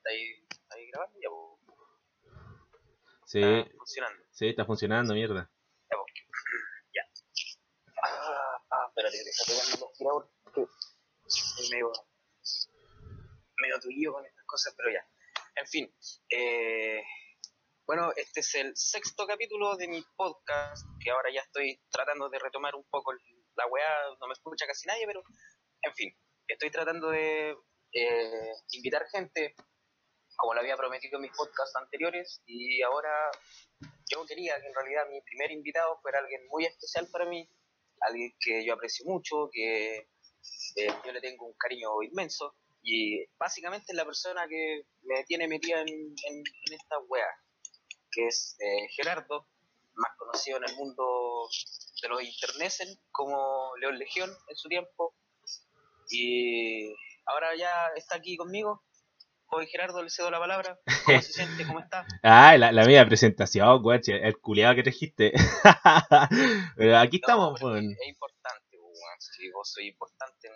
¿está ahí, está ahí grabando? Ya, po. Sí, Está funcionando. sí, está funcionando, mierda. Ya, po. Ya. Ah, ah, espérate, está pegando el aspirador. porque estoy medio, medio tullido con estas cosas, pero ya. En fin. Eh, bueno, este es el sexto capítulo de mi podcast, que ahora ya estoy tratando de retomar un poco la weá, no me escucha casi nadie, pero en fin, estoy tratando de eh, invitar gente, como lo había prometido en mis podcasts anteriores, y ahora yo quería que en realidad mi primer invitado fuera alguien muy especial para mí, alguien que yo aprecio mucho, que eh, yo le tengo un cariño inmenso, y básicamente es la persona que me tiene metida en, en, en esta wea, que es eh, Gerardo, más conocido en el mundo de los internets como León Legión en su tiempo, y ahora ya está aquí conmigo. Hoy Gerardo le cedo la palabra. ¿Cómo se siente? ¿Cómo está? Ah, la, la media presentación, guache, el culiado que trajiste. Pero aquí estamos, No, weón. Es importante, po, weón. Si vos sois importante en,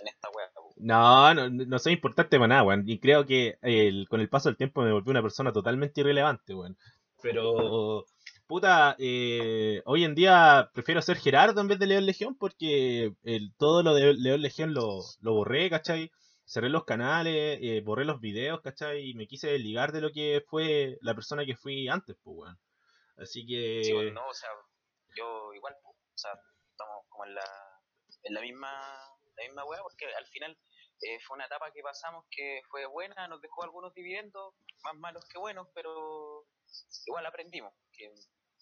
en esta wea. No, no, no soy importante para nada, weón. Y creo que el- con el paso del tiempo me volví una persona totalmente irrelevante, weón. Pero, puta, eh, hoy en día prefiero ser Gerardo en vez de León Legión porque el, todo lo de León Legión lo, lo borré, ¿cachai? Cerré los canales, eh, borré los videos, ¿cachai? Y me quise desligar de lo que fue la persona que fui antes, pues, weón. Así que... Sí, bueno, no, o sea, yo igual, po, o sea, estamos como en la, en la misma, la misma wea, porque al final eh, fue una etapa que pasamos que fue buena, nos dejó algunos dividendos, más malos que buenos, pero igual aprendimos, que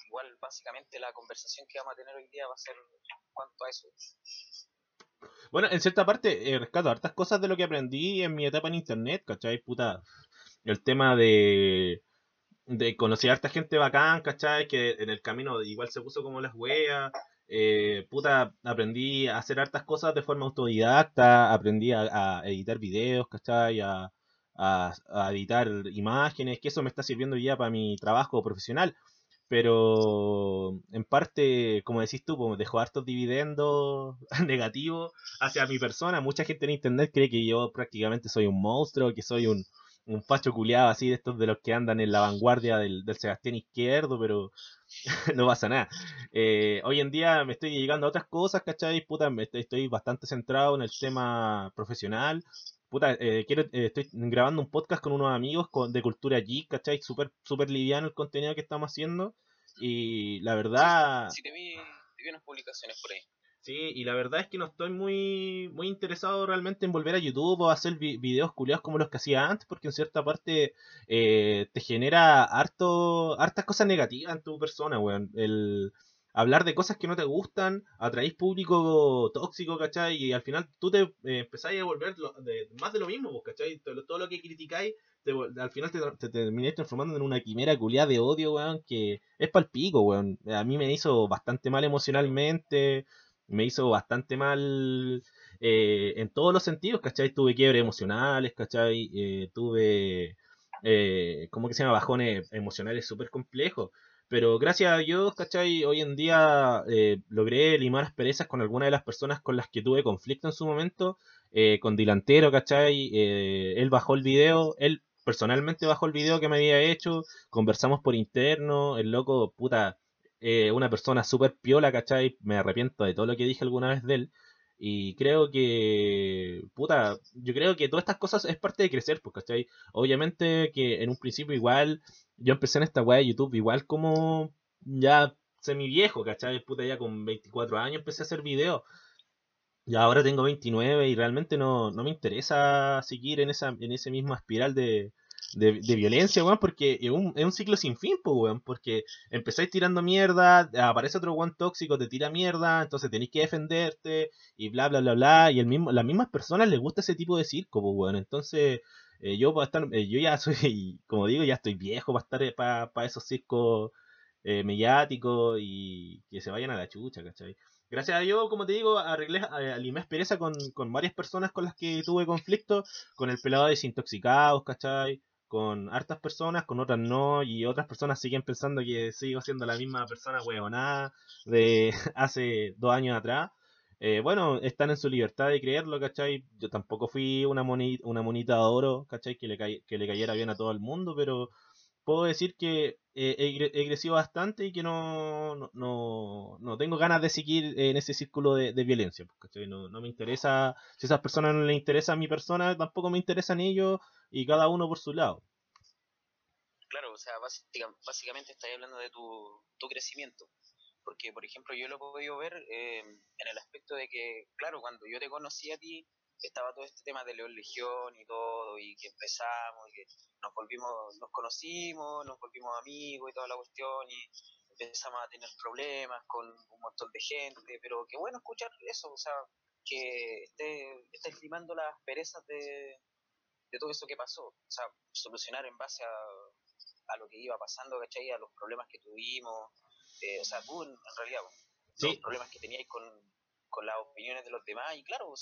igual básicamente la conversación que vamos a tener hoy día va a ser en cuanto a eso. Bueno, en cierta parte eh, rescato hartas cosas de lo que aprendí en mi etapa en internet, ¿cachai? Puta, el tema de, de conocer a harta gente bacán, ¿cachai? Que en el camino igual se puso como las weas. Eh, puta, aprendí a hacer hartas cosas de forma autodidacta, aprendí a, editar videos, ¿cachai? A, a, a editar imágenes, que eso me está sirviendo ya para mi trabajo profesional. Pero en parte, como decís tú, pues, dejó hartos dividendos negativos hacia mi persona. Mucha gente en internet cree que yo prácticamente soy un monstruo, que soy un, un facho culiado así de estos de los que andan en la vanguardia del, del Sebastián izquierdo, pero no pasa nada. Eh, hoy en día me estoy dedicando a otras cosas, ¿cachai? Puta, me estoy, estoy bastante centrado en el tema profesional. Puta, eh, quiero, eh, estoy grabando un podcast con unos amigos con, de cultura geek, ¿cachai? Súper super liviano el contenido que estamos haciendo. Y la verdad... Sí, te vi, te vi unas publicaciones por ahí. Sí, y la verdad es que no estoy muy, muy interesado realmente en volver a YouTube o hacer vi- videos culiados como los que hacía antes, porque en cierta parte eh, te genera harto, hartas cosas negativas en tu persona, weón. El hablar de cosas que no te gustan, atraís público tóxico, ¿cachai? Y al final tú te eh, a volver lo- de- más de lo mismo, pues, ¿cachai? Todo, todo lo que criticáis, al final te, te transformando en una quimera culiada de odio, weón, que es palpico, weón. A mí me hizo bastante mal emocionalmente me hizo bastante mal eh, en todos los sentidos, ¿cachai? Tuve quiebres emocionales, ¿cachai? Eh, tuve, eh, ¿cómo que se llama? Bajones emocionales súper complejos. Pero gracias a Dios, ¿cachai? Hoy en día eh, logré limar asperezas con algunas de las personas con las que tuve conflicto en su momento. eh, con Dilantero, ¿cachai? Eh, él bajó el video, él personalmente bajó el video que me había hecho. Conversamos por interno, el loco, puta, eh, una persona súper piola, ¿cachai? Me arrepiento de todo lo que dije alguna vez de él. Y creo que, puta, yo creo que todas estas cosas es parte de crecer, pues, ¿cachai? Obviamente que en un principio igual, yo empecé en esta weá de YouTube igual como ya semi viejo, ¿cachai? Puta, ya con 24 años empecé a hacer videos. Y ahora tengo 29 y realmente no, no me interesa seguir en esa en ese mismo espiral de, de, violencia, weón, porque es un, es un ciclo sin fin, pues, weón, porque empezáis tirando mierda, aparece otro weón tóxico, te tira mierda, entonces tenéis que defenderte y bla, bla, bla, bla, y el mismo, las mismas personas les gusta ese tipo de circo, pues, weón, entonces eh, yo para estar, eh, yo ya soy, como digo, ya estoy viejo para estar para pa esos circos eh, mediáticos y que se vayan a la chucha, ¿cachai? Gracias a Dios, como te digo, arreglé, eh, limé aspereza con, con varias personas con las que tuve conflicto, con el pelado de desintoxicados, ¿cachai? Con hartas personas, con otras no, y otras personas siguen pensando que sigo siendo la misma persona huevonada de hace dos años atrás. Eh, bueno, están en su libertad de creerlo, ¿cachai? Yo tampoco fui una monita, una monita de oro, ¿cachai? Que le, que le cayera bien a todo el mundo, pero puedo decir que eh, he, crecido bastante y que no, no, no, tengo ganas de seguir en ese círculo de, violencia. Pues, no, no, me interesa, si a esas personas no les interesa a mi persona, tampoco me interesan ellos y cada uno por su lado. Claro, o sea, básicamente estás hablando de tu, tu crecimiento. Porque, por ejemplo, yo lo he podido ver eh, en el aspecto de que, claro, cuando yo te conocí a ti, estaba todo este tema de León Legión y todo, y que empezamos, y que nos volvimos, nos conocimos, nos volvimos amigos y toda la cuestión, y empezamos a tener problemas con un montón de gente, pero qué bueno escuchar eso, o sea, que esté, esté estimando las perezas de, de todo eso que pasó, o sea, solucionar en base a, a lo que iba pasando, ¿cachai? A los problemas que tuvimos, eh, o sea, tú en, realidad, los problemas que teníais con, con las opiniones de los demás. Y claro,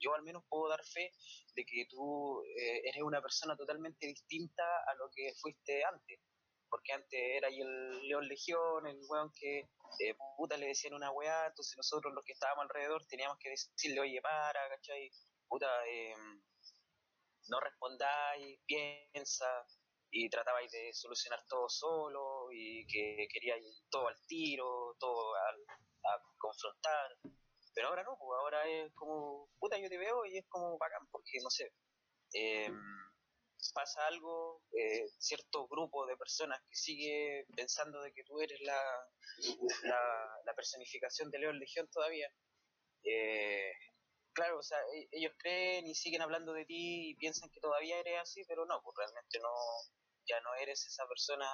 yo al menos puedo dar fe de que tú eh, eres una persona totalmente distinta a lo que fuiste antes. Porque antes era ahí el León Legión, el weón que eh, puta le decían una weá, entonces nosotros los que estábamos alrededor teníamos que decirle, oye, para, ¿cachai? Puta, em, no respondáis, piensa, y tratabais de solucionar todo solo, y que queríais todo al tiro, todo al, a confrontar. Pero ahora no, pues ahora es como, puta, yo te veo y es como bacán, porque no sé, em, pasa algo, eh, cierto grupo de personas que sigue pensando de que tú eres la, la, personificación de León Legión todavía. Eh, claro, o sea, e, ellos creen y siguen hablando de ti y piensan que todavía eres así, pero no, pues realmente no, ya no eres esa persona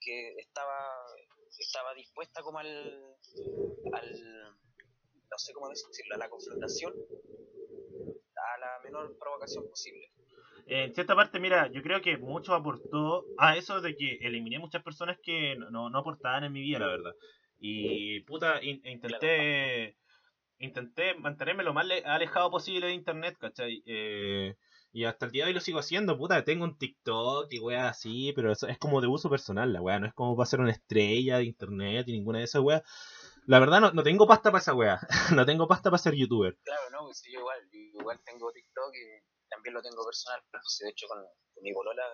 que estaba, estaba dispuesta como al, al no sé cómo decirlo, a la confrontación, a la menor provocación posible. En cierta parte, mira, yo creo que mucho aportó a eso de que eliminé muchas personas que no, no aportaban en mi vida, la verdad. Y puta, intenté intenté mantenerme lo más alejado posible de internet, ¿cachai? Eh, y hasta el día de hoy lo sigo haciendo, puta, tengo un TikTok y weá así, pero eso es como de uso personal, la weá, no es como para ser una estrella de internet y ninguna de esas weas. La verdad no, no tengo pasta para esa weá. no tengo pasta para ser youtuber. Claro, no, pues yo igual, igual tengo TikTok y también lo tengo personal. Pues, de hecho, con, mi bolola,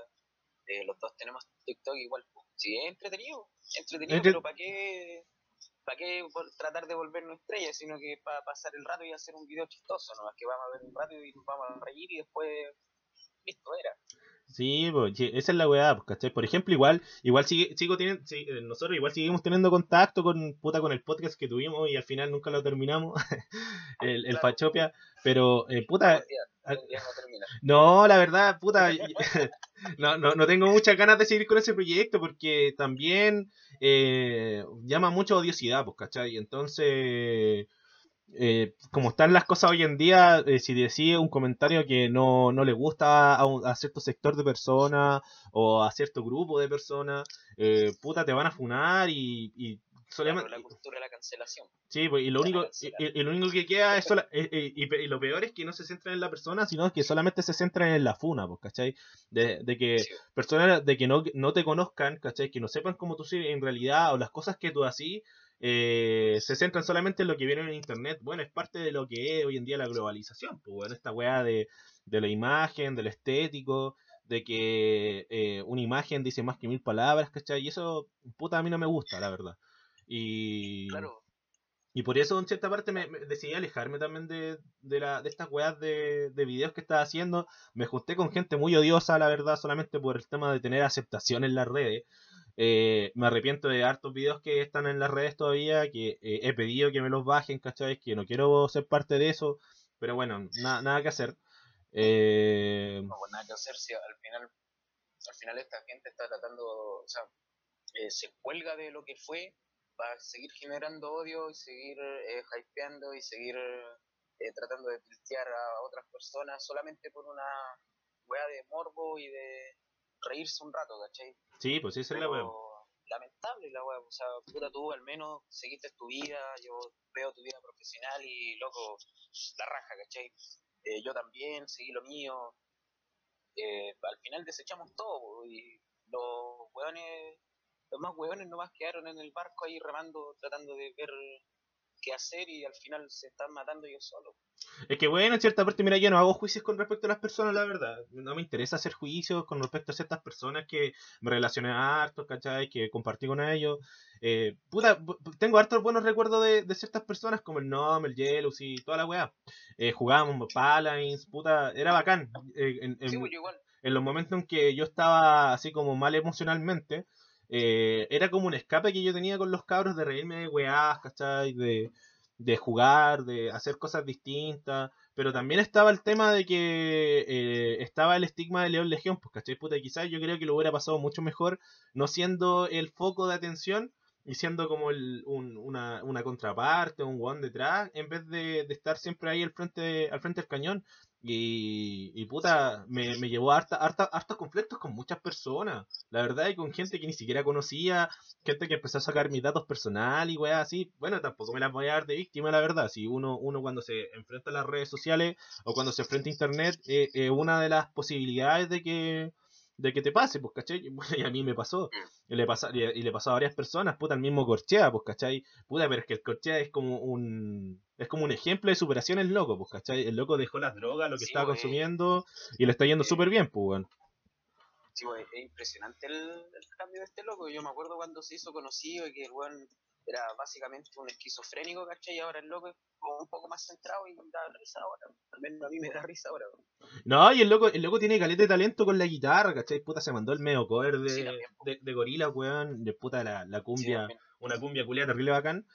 eh, los dos tenemos TikTok igual. Pues. Sí, es entretenido, entretenido, pero ¿para qué, para qué tratar de volvernos estrellas? Sino que para pasar el rato y hacer un video chistoso, ¿no? Es que vamos a ver un rato y nos vamos a reír y después, listo, era. Sí, pues, esa es la weá, pues, ¿cachai? Por ejemplo, igual, igual sigue, sigo teniendo, eh, nosotros igual seguimos teniendo contacto con puta con el podcast que tuvimos y al final nunca lo terminamos, el, el Fachopia, pero eh, puta, no, la verdad, puta, no, no, no tengo muchas ganas de seguir con ese proyecto porque también eh, llama mucha odiosidad, pues, ¿cachai? Entonces eh, como están las cosas hoy en día, eh, si decís un comentario que no, no le gusta a, cierto sector de personas o a cierto grupo de personas, eh, puta, te van a funar y, y solamente... la cultura de la cancelación. Sí, pues, y lo, único, y, lo único que queda es... y, lo peor es que no se centran en la persona, sino que solamente se centran en la funa, pues, ¿cachai? De, de que personas de que no, no te conozcan, ¿cachai? Que no sepan cómo tú en realidad o las cosas que tú así eh, se centran solamente en lo que viene en internet. Bueno, es parte de lo que es hoy en día la globalización. Pues bueno, esta weá de, de la imagen, del estético, de que eh, una imagen dice más que mil palabras, ¿cachai? Y eso, puta, a mí no me gusta, la verdad. Y, y por eso, en cierta parte, me, decidí alejarme también de, de, la, de estas weas de, de videos que estaba haciendo. Me junté con gente muy odiosa, la verdad, solamente por el tema de tener aceptación en las redes. Eh, me arrepiento de hartos videos que están en las redes todavía, que eh, he pedido que me los bajen, ¿cachai? Que no quiero ser parte de eso, pero bueno, nada que hacer. Eh... No, pues nada que hacer si al final, al final esta gente está tratando, o sea, eh, se cuelga de lo que fue, va a seguir generando odio y seguir hypeando y seguir tratando de tristear a otras personas solamente por una wea de morbo y de reírse un rato, ¿cachai? Sí, pues sí, esa es la weá. Lamentable la weá, o sea, puta tú al menos seguiste tu vida, yo veo tu vida profesional y loco, la raja, ¿cachai? Eh, yo también seguí lo mío. Eh, al final desechamos todo y los weones, los más weones nomás quedaron en el barco ahí remando, tratando de ver qué hacer y al final se están matando ellos solos. Es que bueno, en cierta parte, mira, yo no hago juicios con respecto a las personas, la verdad. No me interesa hacer juicios con respecto a ciertas personas que me relacioné harto, ¿cachai? Que compartí con ellos. Eh, puta, tengo hartos buenos recuerdos de, de, ciertas personas como el Nom, el Jealous y toda la weá. Eh, jugábamos Paladins, puta, era bacán. Eh, en, en, Sí, pues, en los momentos en que yo estaba así como mal emocionalmente, eh, era como un escape que yo tenía con los cabros de reírme de weás, ¿cachai? De, de jugar, de hacer cosas distintas, pero también estaba el tema de que eh, estaba el estigma de León Legión, pues, ¿cachai? Puta, quizás yo creo que lo hubiera pasado mucho mejor no siendo el foco de atención y siendo como el, un- una, una contraparte, un one detrás, en vez de, de estar siempre ahí al frente, al frente del cañón. Y, y puta, me, me llevó a harta, harta- hartos conflictos con muchas personas. La verdad, y con gente que ni siquiera conocía, gente que empezó a sacar mis datos personales y weas así. Bueno, tampoco me las voy a dar de víctima, la verdad. Si uno, uno cuando se enfrenta a las redes sociales o cuando se enfrenta a internet, eh, una de las posibilidades de que, de que te pase, pues, ¿cachai? Y a mí me pasó. Y le, pasa, y, y le pasó a varias personas, puta, el mismo Corchea, pues, ¿cachai? Puta, pero es que el Corchea es como un es como un ejemplo de superación el loco, pues, ¿cachai? El loco dejó las drogas, lo que Sí, estaba consumiendo, y le está yendo eh, súper bien, pues, weón. Sí, pues, es impresionante el, el cambio de este loco. Yo me acuerdo cuando se hizo conocido y que el weón era básicamente un esquizofrénico, ¿cachai? Y ahora el loco es como un poco más centrado y da risa ahora. Al menos a mí me da risa ahora. No, y el loco, el loco tiene caleta de talento con la guitarra, ¿cachai? Puta, se mandó el medio cover de, Sí, de, de gorila, weón, de puta la, la cumbia, una cumbia culia terrible bacán.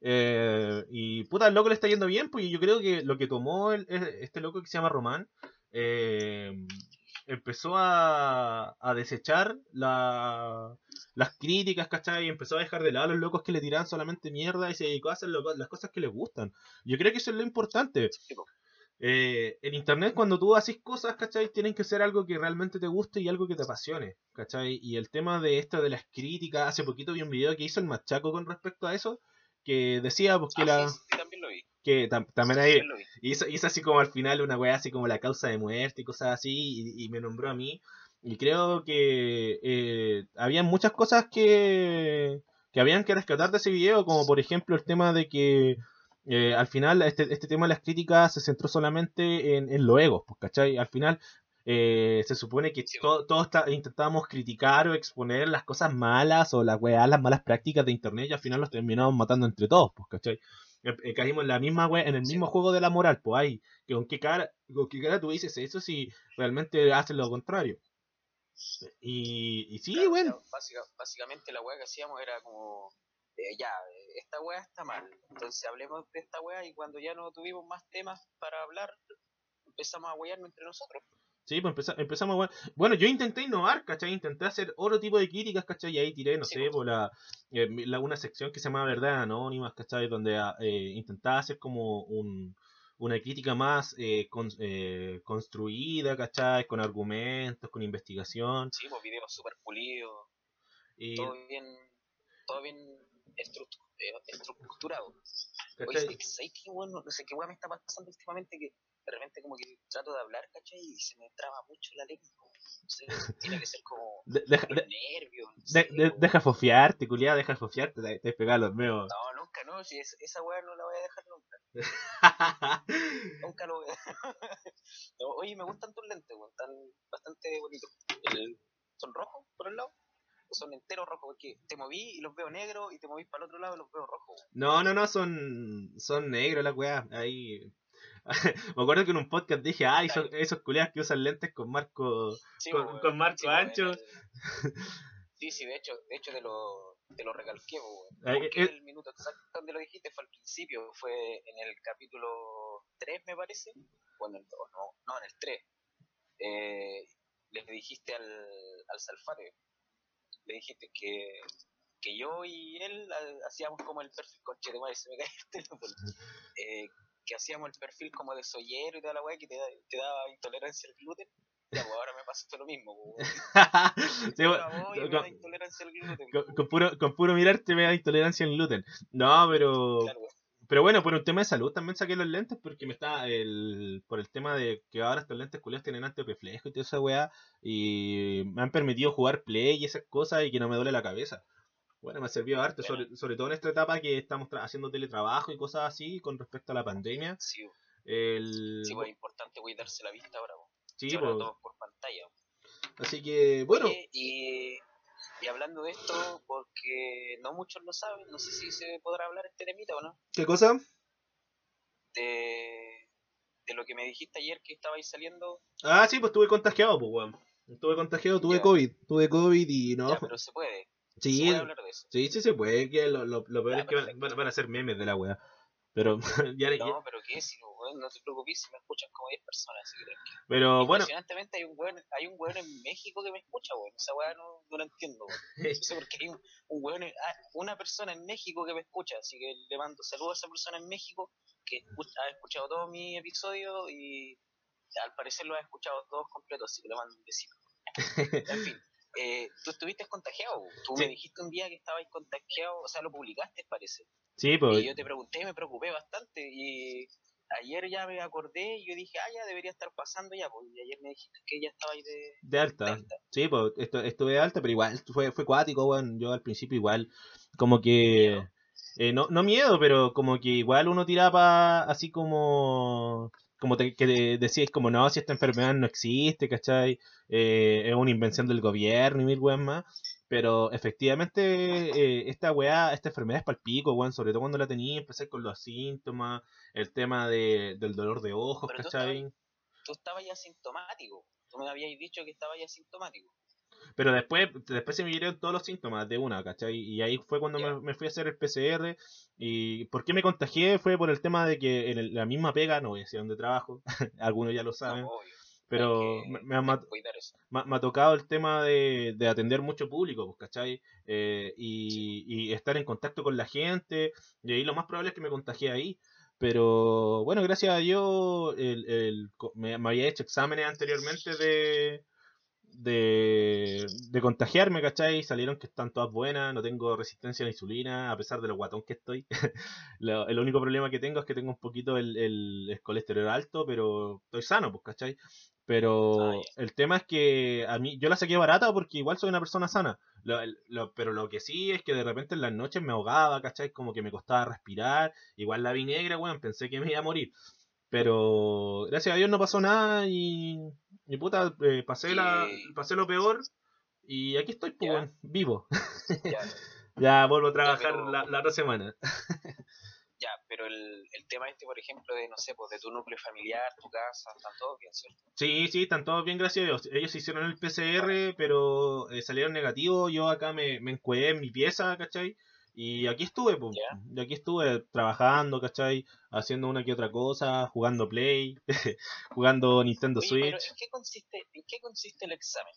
Eh, y puta, el loco le está yendo bien, pues yo creo que lo que tomó el- este loco que se llama Román, eh, empezó a, a desechar la, las críticas, ¿cachai? Y empezó a dejar de lado a los locos que le tiran solamente mierda y se dedicó a hacer lo- las cosas que le gustan. Yo creo que eso es lo importante. Eh, en internet cuando tú haces cosas, ¿cachai? Tienen que ser algo que realmente te guste y algo que te apasione, ¿cachai? Y el tema de esto de las críticas, hace poquito vi un video que hizo el Machaco con respecto a eso, que decía pues que la sí, también lo vi. Que tam- también hay, hizo, hizo así como al final una weá así como la causa de muerte y cosas así, y, y me nombró a mí. Y creo que eh, había muchas cosas que, que habían que rescatar de ese video, como por ejemplo el tema de que eh, al final este, este tema de las críticas se centró solamente en, en los egos, pues, ¿cachai? Al final eh, se supone que to- todos ta- intentábamos criticar o exponer las cosas malas o las weas, las malas prácticas de internet y al final los terminamos matando entre todos, pues, ¿cachai? Eh, eh, caímos en la misma wea, en el Sí. mismo juego de la moral, pues ahí, que con qué cara, con qué cara tú dices eso si realmente haces lo contrario. Y, y sí, Claro, bueno. básica- básicamente la weá que hacíamos era como, eh, ya, esta weá está mal, entonces hablemos de esta weá y cuando ya no tuvimos más temas para hablar, empezamos a wearnos entre nosotros. Sí, pues empeza- empezamos igual. Bueno, yo intenté innovar, ¿cachai? Intenté hacer otro tipo de críticas, ¿cachai? Y ahí tiré, no Sí, sé, pues. por la, eh, mi- la- una sección que se llama Verdad Anónimas, ¿cachai? Donde ah, eh, intentaba hacer como un, una crítica más eh, con- eh, construida, ¿cachai? Con argumentos, con investigación. Sí, pues videos súper pulidos, Y, todo bien, todo bien eh, estructurado. Oye, ¿sabes qué, weón? No sé qué weá me está pasando últimamente que de repente como que trato de hablar, ¿cachai? Y se me traba mucho la lengua. No sé, tiene que ser como De- deja, los de- nervios. no de- sé, de- weón. deja fofiarte, culiado, deja fofiarte, te, te pegado los meos. No, nunca, no, si es- esa weá no la voy a dejar nunca. Nunca lo voy a No, Oye, me gustan tus lentes, weón, están bastante bonitos. El- ¿Son rojos por el lado? ¿O son enteros rojos? Porque te moví y los veo negros y te moví para el otro lado y los veo rojos. No, no, no, son, son negros las weas. Ahí. Me acuerdo que en un podcast dije, ay, esos, esos culiados que usan lentes con marco. Sí, Con- con marco weón, ancho. el- Sí, sí, de hecho, de hecho te lo, te lo recalqué, Porque eh, el minuto exacto donde lo dijiste fue al principio, fue en el capítulo 3, me parece. Cuando, no, no, en el 3. Eh, le dijiste al, al Salfate, le dijiste que, que yo y él hacíamos como el perfil, conche de madre, se me cae el teléfono. Eh, que hacíamos el perfil como de soyero y toda la weá que te, da- te daba intolerancia al gluten. Ya, pues ahora me pasa lo mismo, pues, sí, bueno, con, da intolerancia al gluten. con- pues, con puro, con puro mirarte me da intolerancia al gluten. No, pero. claro. Pero bueno, por un tema de salud también saqué los lentes porque me está el por el tema de que ahora estos lentes culiados tienen antirreflejo y toda esa weá y me han permitido jugar play y esas cosas y que no me duele la cabeza. Bueno, me ha servido harto, Bueno. sobre, sobre todo en esta etapa que estamos haciendo teletrabajo y cosas así con respecto a la pandemia. Sí, El... sí, pues es importante cuidarse la vista ahora, sí, Sí, ahora po. todo por pantalla. así que, bueno, Oye, y, y hablando de esto, porque no muchos lo saben, no sé si se podrá hablar este temita o no, ¿qué cosa? de, de lo que me dijiste ayer que estabais saliendo, Ah, sí, pues estuve contagiado, pues, weón. Estuve contagiado, tuve Ya. COVID, tuve COVID y no. ya, pero se puede, se sí, puede hablar de eso. sí, sí se puede, que lo, lo, lo peor Ya, es que van, a ser memes de la weá. Pero, ya, ya- No, pero qué, si, weón, no te preocupes si me escuchan como 10 personas, así que tranquilo. pero bueno, Impresionantemente hay un weón, hay un weón en México que me escucha, weón. Esa weá no, no la entiendo, weón. No sé por qué hay un, un weón, en- ah, una persona en México que me escucha, así que le mando saludos a esa persona en México que escu- ha escuchado todos mis episodios y al parecer lo ha escuchado todos completos, así que le mando un besito. En fin, eh, tú estuviste contagiado, tú Sí. me dijiste un día que estabas contagiado, o sea, lo publicaste, parece. sí, pues, Y yo te pregunté, me preocupé bastante y ayer ya me acordé y yo dije, ah, ya debería estar pasando ya, pues y ayer me dijiste que ya estaba ahí de, de de alta. alta. Sí, pues esto, estuve de alta, pero igual fue, fue cuático, weón. Yo al principio igual, como que... Eh, no, no miedo, pero como que igual uno tiraba así como... Como te, que de- decíais como, no, si esta enfermedad no existe, ¿cachai? Eh, es una invención del gobierno y mil weas más. Pero efectivamente, eh, esta weá, esta enfermedad es palpico, weón. Sobre todo cuando la tenía, empecé con los síntomas, el tema de, del dolor de ojos, Pero ¿cachai? Tú estabas ya asintomático, tú me habías dicho que estabas ya asintomático. Pero después, después se me vinieron todos los síntomas de una, ¿cachai? Y ahí fue cuando me, me fui a hacer el PCR. ¿Y por qué me contagié? Fue por el tema de que en el- la misma pega, no voy a decir dónde trabajo, algunos ya lo saben, No, obvio, pero que- me, ha, me ha- me ha tocado el tema de, de atender mucho público, pues, ¿cachai? Eh, y, y estar en contacto con la gente, y ahí lo más probable es que me contagié ahí. Pero bueno, gracias a Dios el, el me, me había hecho exámenes anteriormente de, de, de contagiarme, ¿cachai? Salieron que están todas buenas, no tengo resistencia a la insulina, a pesar de lo guatón que estoy. Lo- el único problema que tengo es que tengo un poquito el, el- el colesterol alto, pero estoy sano, pues, ¿cachai? Pero el tema es que a mí, yo la saqué barata porque igual soy una persona sana. Lo- el- lo- pero lo que sí es que de repente en las noches me ahogaba, ¿cachai? Como que me costaba respirar. Igual la vi negra, weón, pensé que me iba a morir. Pero gracias a Dios no pasó nada y, y puta, eh, pasé, la, pasé lo peor y aquí estoy, pues, vivo. Ya, ya vuelvo a trabajar pero- la, la otra semana. pero el, el tema este, por ejemplo, de, no sé, pues de tu núcleo familiar, tu casa, están todos bien, ¿cierto? Sí, sí, están todos bien, gracias a Dios. Ellos hicieron el PCR, pero eh, salieron negativos. Yo acá me, me encuedé en mi pieza, ¿cachai? Y aquí estuve, pues. Ya. Y aquí estuve trabajando, ¿cachai? Haciendo una que otra cosa, jugando Play, jugando Nintendo Oye, pero Switch. ¿en qué consiste, en qué consiste el examen?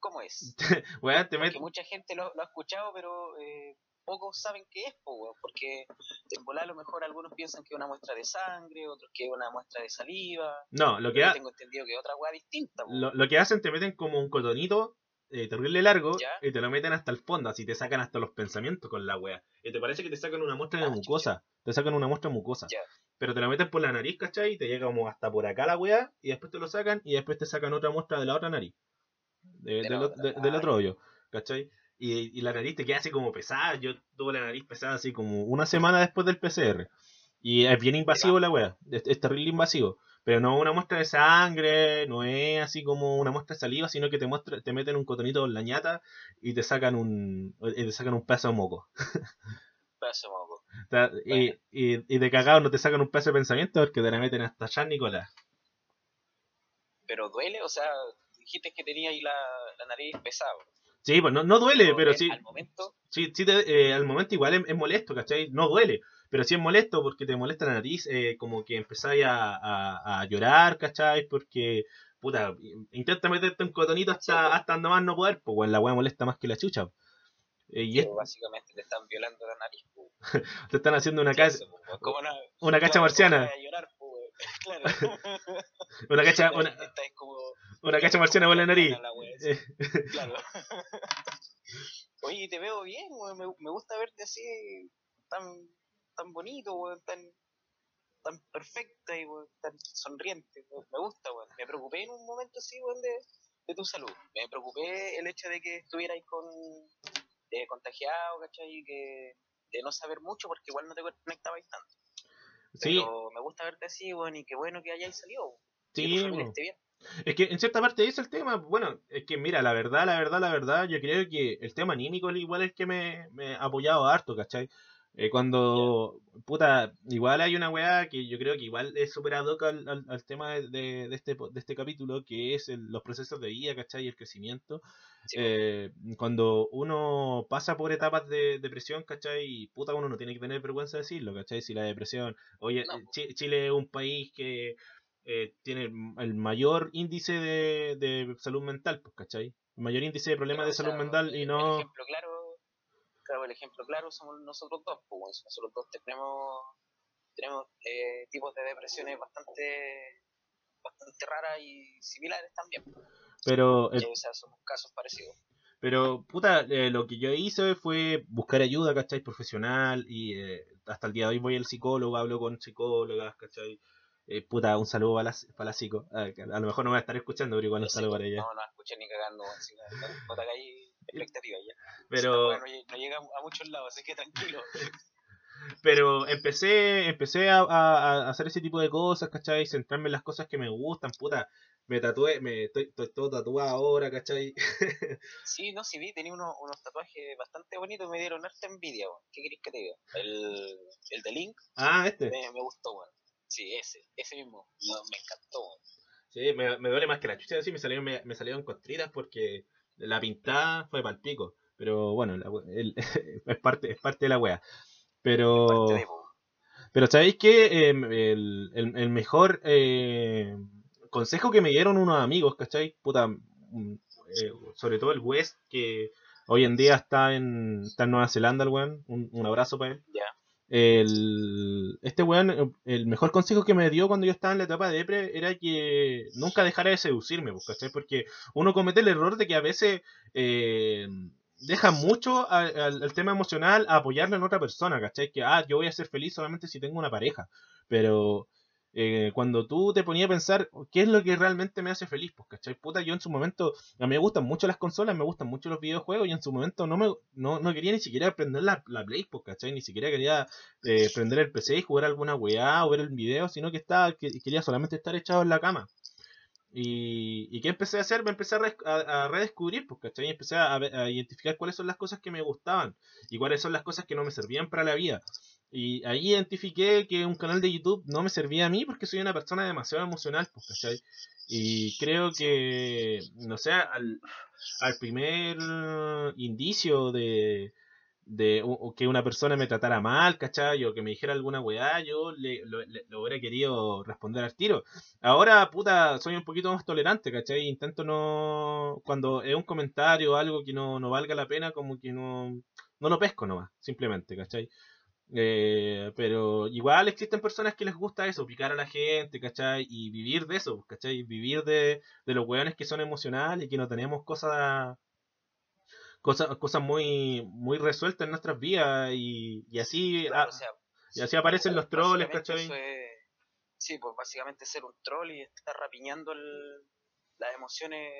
¿Cómo es? Te met- mucha gente lo, lo ha escuchado, pero eh, pocos saben qué es, po, weón, porque en volar a lo mejor algunos piensan que es una muestra de sangre, otros que es una muestra de saliva, No, lo que, ha- tengo entendido que es otra weá distinta. lo, lo que hacen, te meten como un cotonito eh, terrible largo Ya. y te lo meten hasta el fondo, así te sacan hasta los pensamientos con la wea. Y te parece que te sacan una muestra de Ah, mucosa. Te sacan una muestra mucosa. Ya. Pero te la meten por la nariz, ¿cachai? Y te llega como hasta por acá la wea. Y después te lo sacan y después te sacan otra muestra de la otra nariz. De- De de- del Ah, otro hoyo, ¿cachai? Y, y la nariz te queda así como pesada. Yo tuve la nariz pesada así como una semana después del PCR. Y es bien invasivo la wea. Es, es terrible invasivo. Pero no una muestra de sangre, no es así como una muestra de saliva, sino que te muestra, te meten un cotonito en la ñata y te sacan un, y te sacan un pedazo de moco. Pedazo de moco. Y, y, y de cagado no te sacan un pedazo de pensamiento porque te la meten hasta allá, Nicolás. Pero duele, o sea, dijiste que tenía ahí la, la nariz pesada. Sí, pues no, no duele, pero eh, sí, Al momento, sí, sí te- eh, al momento igual es, es molesto, ¿cachai? No duele, pero sí es molesto porque te molesta la nariz, eh, como que empezáis a, a, a llorar, ¿cachai? Porque, puta, intenta meterte un cotonito hasta, pues. hasta donde más no poder, pues bueno, la weá molesta más que la chucha. Eh, y es- pero básicamente te están violando la nariz. po. te están haciendo una, Sí, ca- eso, po, es como una, una cacha marciana, llorar, claro. una cacha, una, Esta es como, una cacha marciana por la nariz. Claro. Oye, te veo bien, weón. Me, me gusta verte así, tan, tan bonito, weón, tan, tan perfecta y weón, tan sonriente. weón. Me gusta, weón. Me preocupé en un momento así, weón, de, de tu salud. Me preocupé el hecho de que estuvierais con, eh, contagiado, ¿cachai? Que, de no saber mucho porque igual no te conectabais tanto. Sí, Pero me gusta verte así, bueno, y qué bueno que hayáis salido. Que tu sí, familia esté bien. Es que en cierta parte es el tema. Bueno, es que mira, la verdad, la verdad, la verdad, yo creo que el tema anímico es igual el que me, me ha apoyado harto, ¿cachai? Eh, cuando, puta, igual hay una weá que yo creo que igual es súper ad hoc al, al, al tema de, de, este, de este capítulo, que es el- los procesos de vida, ¿cachai? Y el crecimiento. Sí. Eh, cuando uno pasa por etapas de depresión, ¿cachai? Y puta, uno no tiene que tener vergüenza de decirlo, ¿cachai? Si la depresión, oye, No, Chile es un país que eh, tiene el, mayor índice de, de salud mental, pues, ¿cachai? El mayor índice de problemas Claro, de salud mental y el, el no... ejemplo claro, claro, el ejemplo claro somos nosotros dos, pues, nosotros dos tenemos, tenemos eh, tipos de depresiones bastante, bastante raras y similares también. Pero, el- ¿cachai? O sea, somos casos parecidos. pero puta, eh, lo que yo hice fue buscar ayuda, ¿cachai? Profesional y eh, hasta el día de hoy voy al psicólogo, hablo con psicólogas, ¿cachai? Eh, puta, un saludo para la, para la psico. Ah, que a lo mejor no me va a estar escuchando, pero igual un saludo para ella. no, no escuché ni cagando, así, te hagáis expectativas ya. Pero... No, lle- no llega a muchos lados, así que tranquilo. Pero empecé, empecé a, a- a hacer ese tipo de cosas, ¿cachai? Centrarme en las cosas que me gustan, puta. Me tatué, me estoy, estoy todo tatuado ahora, ¿cachai? Sí, no, sí vi, tenía unos, unos tatuajes bastante bonitos, me dieron harta envidia, weón. ¿Qué querés que te diga? El, el de Link Ah, este. me, me gustó, weón. Sí, ese, ese mismo, no, me encantó. Sí, me, me duele más que la chucha, sí, me salieron, me, me salieron costritas porque la pintada fue pal pico. Pero bueno, la el- es, parte, es parte de la wea. Pero... De. Pero ¿sabéis qué? Em, el, el- el mejor eh, consejo que me dieron unos amigos, ¿cachai? Puta, mm, eh, sobre todo el West, que hoy en día está en, está en Nueva Zelanda, el weón. Un, un abrazo para él. El, este weón, eh, el mejor consejo que me dio cuando yo estaba en la etapa de depre era que nunca dejara de seducirme, pues, ¿cachai? Porque uno comete el error de que a veces eh, deja mucho al, tema emocional apoyarlo en otra persona, ¿cachai? Que, ah, yo voy a ser feliz solamente si tengo una pareja. Pero eh, cuando tú te ponías a pensar, ¿qué es lo que realmente me hace feliz? Pues, ¿cachai? Puta, yo en su momento, a mí me gustan mucho las consolas, me gustan mucho los videojuegos y en su momento no me no, no quería ni siquiera aprender la, la Play, pues, ¿cachai? Ni siquiera quería eh, prender el PC y jugar alguna weá o ver el video, sino que estaba que quería solamente estar echado en la cama. Y, ¿y qué empecé a hacer? Me empecé a, a- a redescubrir, pues, ¿cachai? Y empecé a, a identificar cuáles son las cosas que me gustaban y cuáles son las cosas que no me servían para la vida. Y ahí identifiqué que un canal de YouTube no me servía a mí porque soy una persona demasiado emocional, pues, ¿cachai? Y creo que, no sé, al, al primer indicio de, de que una persona me tratara mal, ¿cachai? O que me dijera alguna weá, yo le- lo hubiera querido responder al tiro. Ahora, puta, soy un poquito más tolerante, ¿cachai? Intento no... Cuando es un comentario o algo que no, no valga la pena, como que no, no lo pesco nomás, simplemente, ¿cachai? Eh, pero igual existen personas que les gusta eso, picar a la gente, ¿cachai? Y vivir de eso, ¿cachai? Vivir de, de los weones que son emocionales y que no tenemos cosas cosas cosas muy muy resueltas en nuestras vidas y, y así claro, a- o sea, y así aparecen los troles, ¿cachai? es- sí, pues básicamente ser un troll y estar rapiñando el- las emociones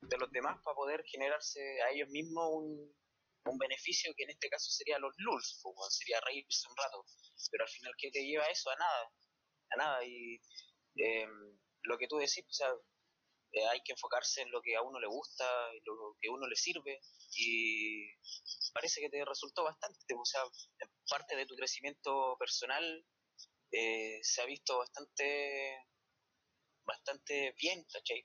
de los demás para poder generarse a ellos mismos un, un beneficio que en este caso sería los lulz, pues, sería reírse un rato. Pero al final, ¿qué te lleva eso? A nada. A nada. Y eh, lo que tú decís, o sea, eh, hay que enfocarse en lo que a uno le gusta, en lo que a uno le sirve. Y parece que te resultó bastante. O sea, parte de tu crecimiento personal eh, se ha visto bastante bastante bien, ¿cachai?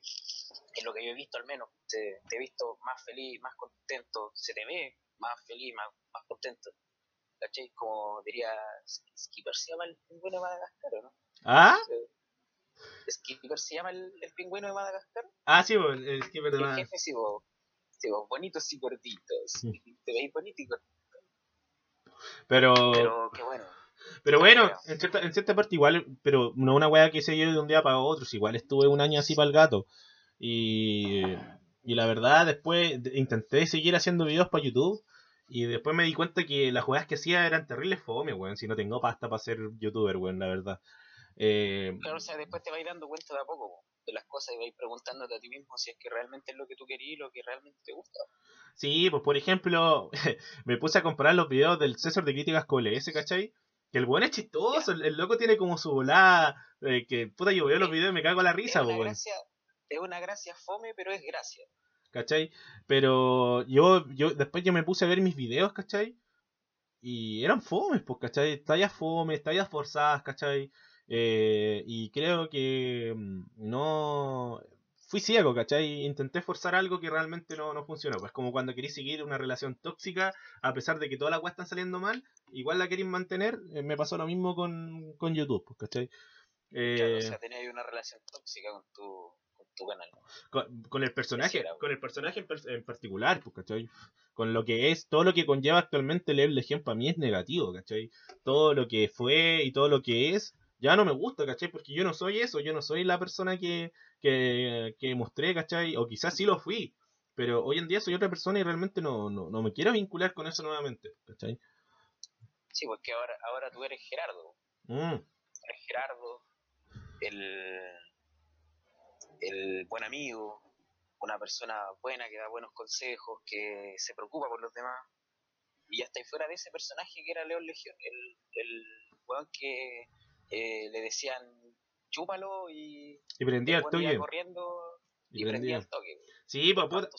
En lo que yo he visto al menos, te, te he visto más feliz, más contento, se te ve más feliz, más, más contento, ¿cachai? Como diría Skipper se llama el pingüino de Madagascar, ¿o ¿no? ¿Ah? Skipper se llama el, el pingüino de Madagascar, Ah, sí, el skipper de el más. jefe, sí, vos, sí, vos, bonitos y gorditos, te veis bonito y gordito, Pero, pero qué bueno, pero bueno, en cierta, en cierta parte igual, pero no una weá que se yo de un día para otro, si igual estuve un año así para el gato. Y, y la verdad, después de- intenté seguir haciendo videos para YouTube. Y después me di cuenta que las jugadas que hacía eran terribles fome, weón. Si no tengo pasta para ser youtuber, weón, la verdad. Eh, claro, o sea, después te vais dando cuenta de a poco de las cosas y vais preguntándote a ti mismo si es que realmente es lo que tú querías y lo que realmente te gusta. Sí, pues por ejemplo, me puse a comparar los videos del César de Críticas con el S, ¿cachai? Que el buen es chistoso, el, loco tiene como su volada, eh, que puta yo veo los videos y me cago a la risa, pues, gracia, es una gracia fome, pero es gracia. ¿Cachai? Pero yo, yo, después yo me puse a ver mis videos, ¿cachai? Y eran fomes, pues, ¿cachai? Tallas fomes, tallas forzadas, ¿cachai? Eh, y creo que mm, no fui ciego, ¿cachai? Intenté forzar algo que realmente no, no funcionó. Pues como cuando queréis seguir una relación tóxica, a pesar de que todas las cosas están saliendo mal, igual la queréis mantener. Eh, me pasó lo mismo con, con YouTube, pues, ¿cachai? Eh, claro, o sea, tenías una relación tóxica con tu, tu canal. Con, el personaje, con el personaje en, particular, pues, ¿cachai? Con lo que es, todo lo que conlleva actualmente leer Legión para mí es negativo, ¿cachai? Todo lo que fue y todo lo que es ya no me gusta, ¿cachai? Porque yo no soy eso, yo no soy la persona que, que, que mostré, ¿cachai? O quizás sí lo fui, pero hoy en día soy otra persona y realmente no, no, no me quiero vincular con eso nuevamente, ¿cachai? Sí, porque ahora, ahora tú eres Gerardo. Mm. Eres Gerardo, el, el buen amigo, una persona buena que da buenos consejos, que se preocupa por los demás. Y ya estáis fuera de ese personaje que era León Legión, el, el weón que eh, le decían chúpalo y, y prendía el toque. corriendo y, prendía. el toque. Sí, pues puta.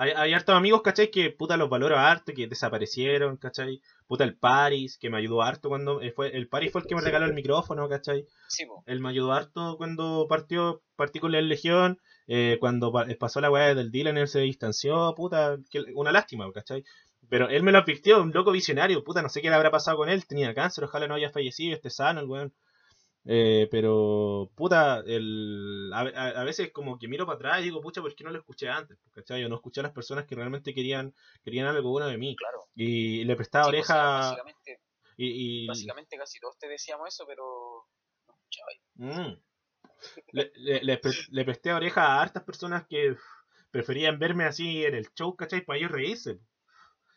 Hay, hay, hartos amigos, ¿cachai? Que puta los valoro harto, que desaparecieron, ¿cachai? Puta el Paris, que me ayudó harto cuando eh, fue, el Paris fue el que me regaló el micrófono, ¿cachai? Sí, Él me ayudó harto cuando partió, partí con la Legión, eh, cuando pasó la weá del Dylan, él se distanció, puta, que, una lástima, ¿cachai? Pero él me lo advirtió, un loco visionario, puta, no sé qué le habrá pasado con él, tenía cáncer, ojalá no haya fallecido, esté sano el weón. Eh, pero, puta, el, a, veces como que miro para atrás y digo, pucha, ¿por qué no lo escuché antes? ¿Cachai? Yo no escuché a las personas que realmente querían querían algo bueno de mí. Claro. Y le prestaba pues, oreja. básicamente, y, básicamente casi todos te decíamos eso, pero no escuchaba. Mm. le, le, le, presté oreja a hartas personas que preferían verme así en el show, ¿cachai? Para ellos reírse.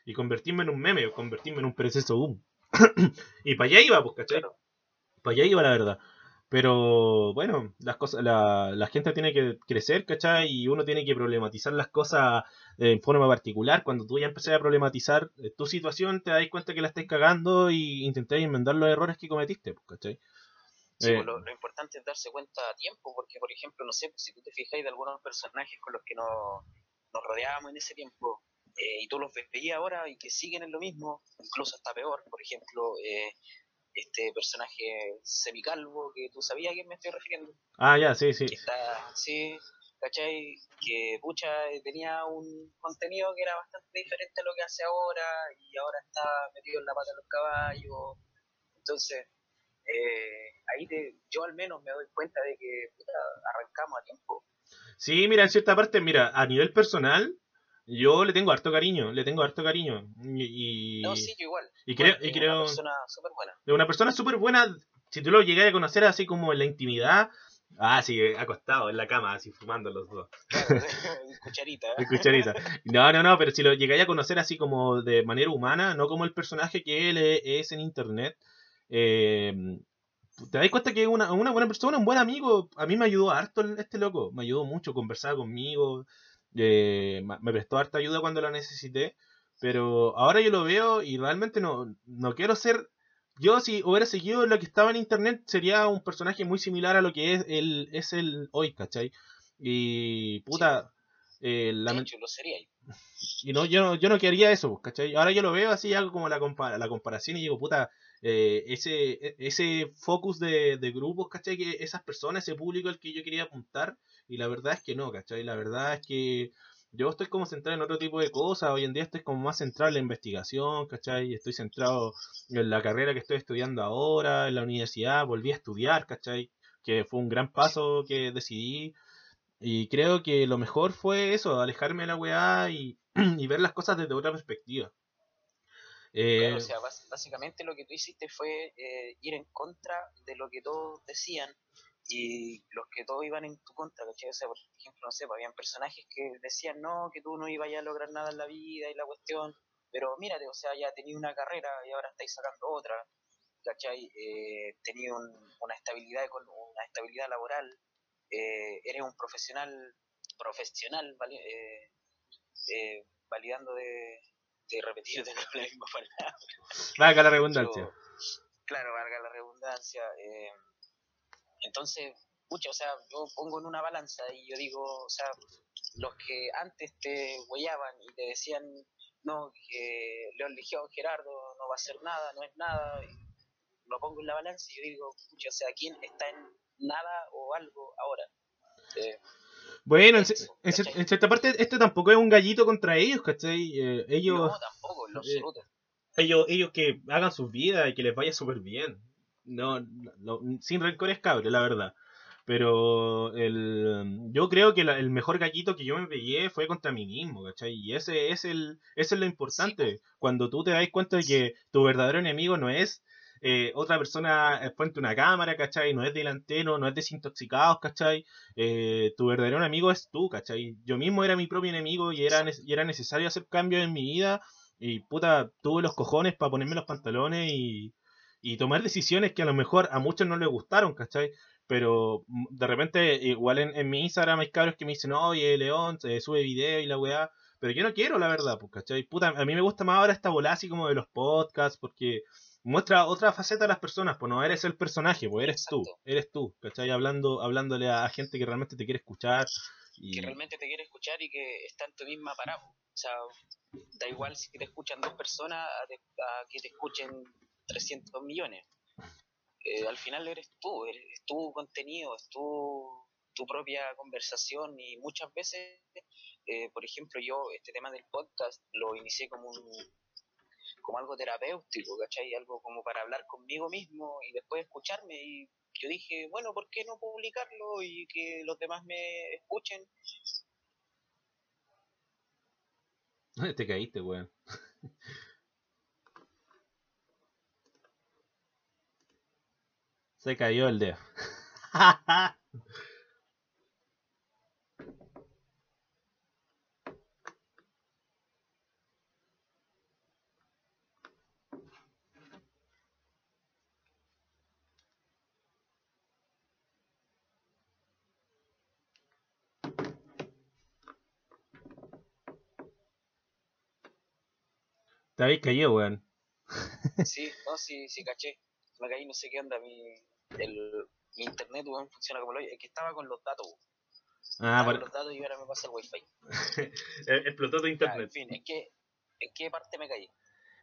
Y convertirme en un meme, o convertirme en un proceso boom. y para allá iba, pues, ¿cachai? Para allá iba la verdad. Pero bueno, las cosas, la, la, gente tiene que crecer, ¿cachai? Y uno tiene que problematizar las cosas en forma particular. Cuando tú ya empecé a problematizar eh, tu situación, te das cuenta que la estás cagando y intentas enmendar los errores que cometiste, pues, ¿cachai? Sí, pues, eh, lo, importante es darse cuenta a tiempo, porque por ejemplo, no sé, pues, si tú te fijáis de algunos personajes con los que nos, nos rodeábamos en ese tiempo, eh, y tú los veías ahora y que siguen en lo mismo, incluso hasta peor, por ejemplo, eh, este personaje semicalvo que tú sabías a quién me estoy refiriendo. Ah, ya, sí, sí. Que está, sí, ¿cachai? Que pucha tenía un contenido que era bastante diferente a lo que hace ahora y ahora está metido en la pata de los caballos. Entonces, eh, ahí te, yo al menos me doy cuenta de que puta, arrancamos a tiempo. Sí, mira, en cierta parte, mira, a nivel personal, yo le tengo harto cariño, le tengo harto cariño. Y, no, sí, yo igual. Y creo, y creo. Una persona súper buena. Una persona súper buena. Si tú lo llegas a conocer así como en la intimidad. Ah, sí, acostado en la cama, así fumando los dos. cucharita. ¿eh? cucharita. No, no, no, pero si lo llegáis a conocer así como de manera humana, no como el personaje que él es en internet, eh, te das cuenta que es una, una buena persona, un buen amigo. A mí me ayudó harto este loco, me ayudó mucho, conversar conmigo, eh, me prestó harta ayuda cuando la necesité, pero ahora yo lo veo y realmente no, no quiero ser... Yo si hubiera seguido lo que estaba en internet sería un personaje muy similar a lo que es el, es el hoy, ¿cachai? Y puta... Eh, lo sería. Y no, yo, no, yo no quería eso, ¿cachai? Ahora yo lo veo así, hago como la, la comparación y digo, puta, eh, ese, e, ese focus de, de, grupos, ¿cachai? Esas personas, ese público al que yo quería apuntar, y la verdad es que no, ¿cachai? La verdad es que yo estoy como centrado en otro tipo de cosas, hoy en día estoy como más centrado en la investigación, ¿cachai? Estoy centrado en la carrera que estoy estudiando ahora, en la universidad, volví a estudiar, ¿cachai? Que fue un gran paso que decidí. Y creo que lo mejor fue eso, alejarme de la weá y, y ver las cosas desde otra perspectiva. Eh, o sea, básicamente lo que tú hiciste fue eh, ir en contra de lo que todos decían y los que todos iban en tu contra, ¿cachai? O sea, por ejemplo, no sé, pues, habían personajes que decían no, que tú no ibas a lograr nada en la vida y la cuestión, pero mírate, o sea, ya tenías una carrera y ahora estáis sacando otra. ¿cachai? Eh, tenías una estabilidad una estabilidad laboral, eh, eres un profesional profesional eh, eh, validando de, de repetir de la misma palabra. Valga la redundancia. claro, valga la redundancia. Eh, entonces, mucho, o sea, yo pongo en una balanza y yo digo, o sea, los que antes te huellaban y te decían, no, que León Legión Gerardo no va a hacer nada, no es nada, lo pongo en la balanza y yo digo, pucha, o sea, ¿quién está en nada o algo ahora? Eh, bueno, en, cierta parte, este tampoco es un gallito contra ellos, ¿cachai? Eh, ellos, no, tampoco, en eh, ellos, ellos que hagan sus vidas y que les vaya súper bien. No, no, sin rencores cabros, la verdad. Pero el, yo creo que el mejor gallito que yo me pegué fue contra mí mismo, ¿cachai? Y ese es el, ese es lo importante. Cuando tú te das cuenta de que tu verdadero enemigo no es eh, otra persona frente a una cámara, ¿cachai? No es delantero, no es desintoxicados, ¿cachai? Eh, tu verdadero enemigo es tú, ¿cachai? Yo mismo era mi propio enemigo y era, y era necesario hacer cambios en mi vida y puta, tuve los cojones para ponerme los pantalones y, y tomar decisiones que a lo mejor a muchos no les gustaron, ¿cachai? Pero mm, de repente, igual en, mi Instagram hay cabros que me dicen, oye, León, sube video y la weá. Pero yo no quiero, la verdad, pues, ¿cachai? Puta, a mí me gusta más ahora esta bola así como de los podcasts, porque muestra otra faceta de las personas, pues no eres el personaje, pues eres tú, eres tú, ¿cachai? Hablando, hablándole a, gente que realmente te quiere escuchar. Y... Que realmente te quiere escuchar y que está en tu misma parada. O sea, da igual si te escuchan dos personas a, a que te escuchen 300 millones. Eh, al final eres tú, es tu contenido, es tu, tu propia conversación y muchas veces, eh, por ejemplo, yo este tema del podcast lo inicié como un como algo terapéutico, ¿cachai? Algo como para hablar conmigo mismo y después escucharme y yo dije, bueno, ¿por qué no publicarlo y que los demás me escuchen? Te caíste, weón. Se cayó el dedo. Te habéis caído, weón. Sí, no, sí, sí, caché. Me caí, no sé qué onda. Mi, el, mi internet funciona como lo Es que estaba con los datos. Ah, con los datos y ahora me pasa el wifi. Explotó tu internet. en fin, ¿en qué, ¿en qué parte me caí?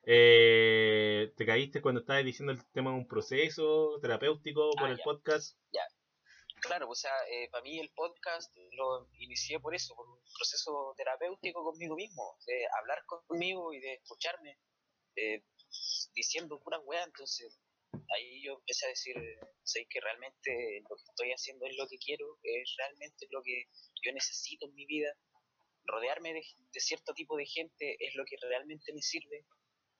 Eh, te caíste cuando estabas diciendo el tema de un proceso terapéutico por ah, el podcast. Ya, claro, o sea, eh, para mí el podcast lo inicié por eso, por un proceso terapéutico conmigo mismo, de hablar conmigo y de escucharme, eh, diciendo puras weas, entonces ahí yo empecé a decir, sé que realmente lo que estoy haciendo es lo que quiero, es realmente lo que yo necesito en mi vida, rodearme de, cierto tipo de gente es lo que realmente me sirve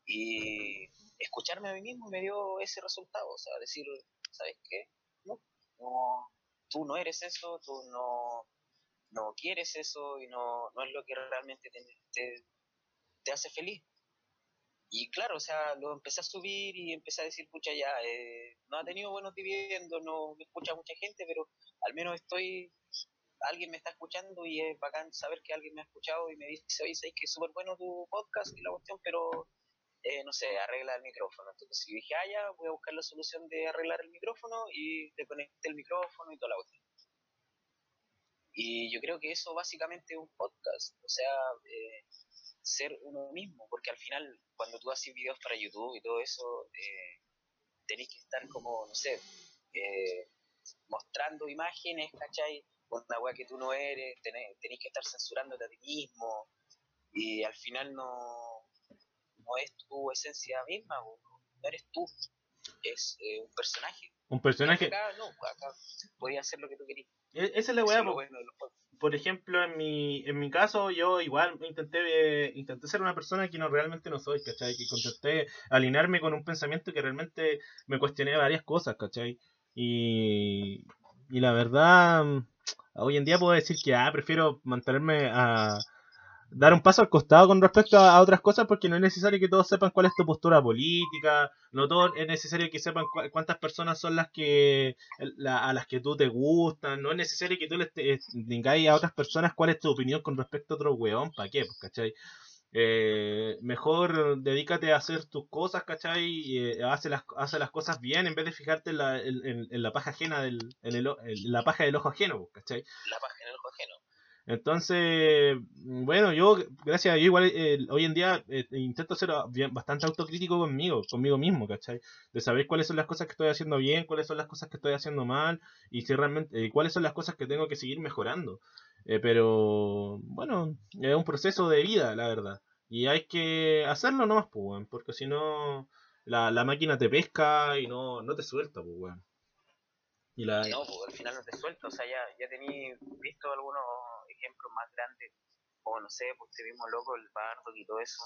y escucharme a mí mismo me dio ese resultado, o sea, decir, ¿sabes qué? No, tú no eres eso, tú no, no quieres eso y no, no es lo que realmente te, te hace feliz. Y claro, o sea, lo empecé a subir y empecé a decir, pucha, ya, eh, no ha tenido buenos dividendos, no me escucha mucha gente, pero al menos estoy, alguien me está escuchando y es bacán saber que alguien me ha escuchado y me dice, oye, sabes que es súper bueno tu podcast y la cuestión, pero eh, no sé, arregla el micrófono. Entonces yo dije, ah, ya, voy a buscar la solución de arreglar el micrófono y le conecté el micrófono y toda la cuestión. Y yo creo que eso básicamente es un podcast, o sea, eh, ser uno mismo, porque al final cuando tú haces videos para YouTube y todo eso, eh, tenés que estar como, no sé, eh, mostrando imágenes, ¿cachai? Una weá que tú no eres, tenés, que estar censurándote a ti mismo y al final no, no es tu esencia misma, no eres tú, es eh, un personaje. Un personaje. Acá no, acá podías hacer lo que tú querías. E, esa es la weá, por ejemplo, en mi, en mi caso, yo igual intenté, intenté ser una persona que no realmente no soy, ¿cachai? Que intenté alinearme con un pensamiento que realmente me cuestioné varias cosas, ¿cachai? Y, y la verdad, hoy en día puedo decir que ah, prefiero mantenerme a, dar un paso al costado con respecto a, otras cosas porque no es necesario que todos sepan cuál es tu postura política, no todo es necesario que sepan cuántas personas son las que a las que tú te gustan, no es necesario que tú les digáis a otras personas cuál es tu opinión con respecto a otro weón, ¿para qué? Pues, ¿cachai? Eh, mejor dedícate a hacer tus cosas, ¿cachai? Eh, las, cosas bien en vez de fijarte en la, en, la paja ajena del, en, el, en la paja del ojo ajeno, pues, ¿cachai? La paja en el ojo ajeno. Entonces, bueno, yo, gracias Dios, igual eh, hoy en día eh, intento ser bastante autocrítico conmigo, conmigo mismo, ¿cachai? De saber cuáles son las cosas que estoy haciendo bien, cuáles son las cosas que estoy haciendo mal y si realmente, eh, cuáles son las cosas que tengo que seguir mejorando. pero, bueno, es un proceso de vida, la verdad. Y hay que hacerlo nomás, pues, porque si no, la, la máquina te pesca y no, no te suelta, pues, weón. Y. No, pues al final no te suelta, o sea, ya, ya tení visto algunos ejemplos más grandes, o no sé, pues te vimos loco el Bardo y todo eso.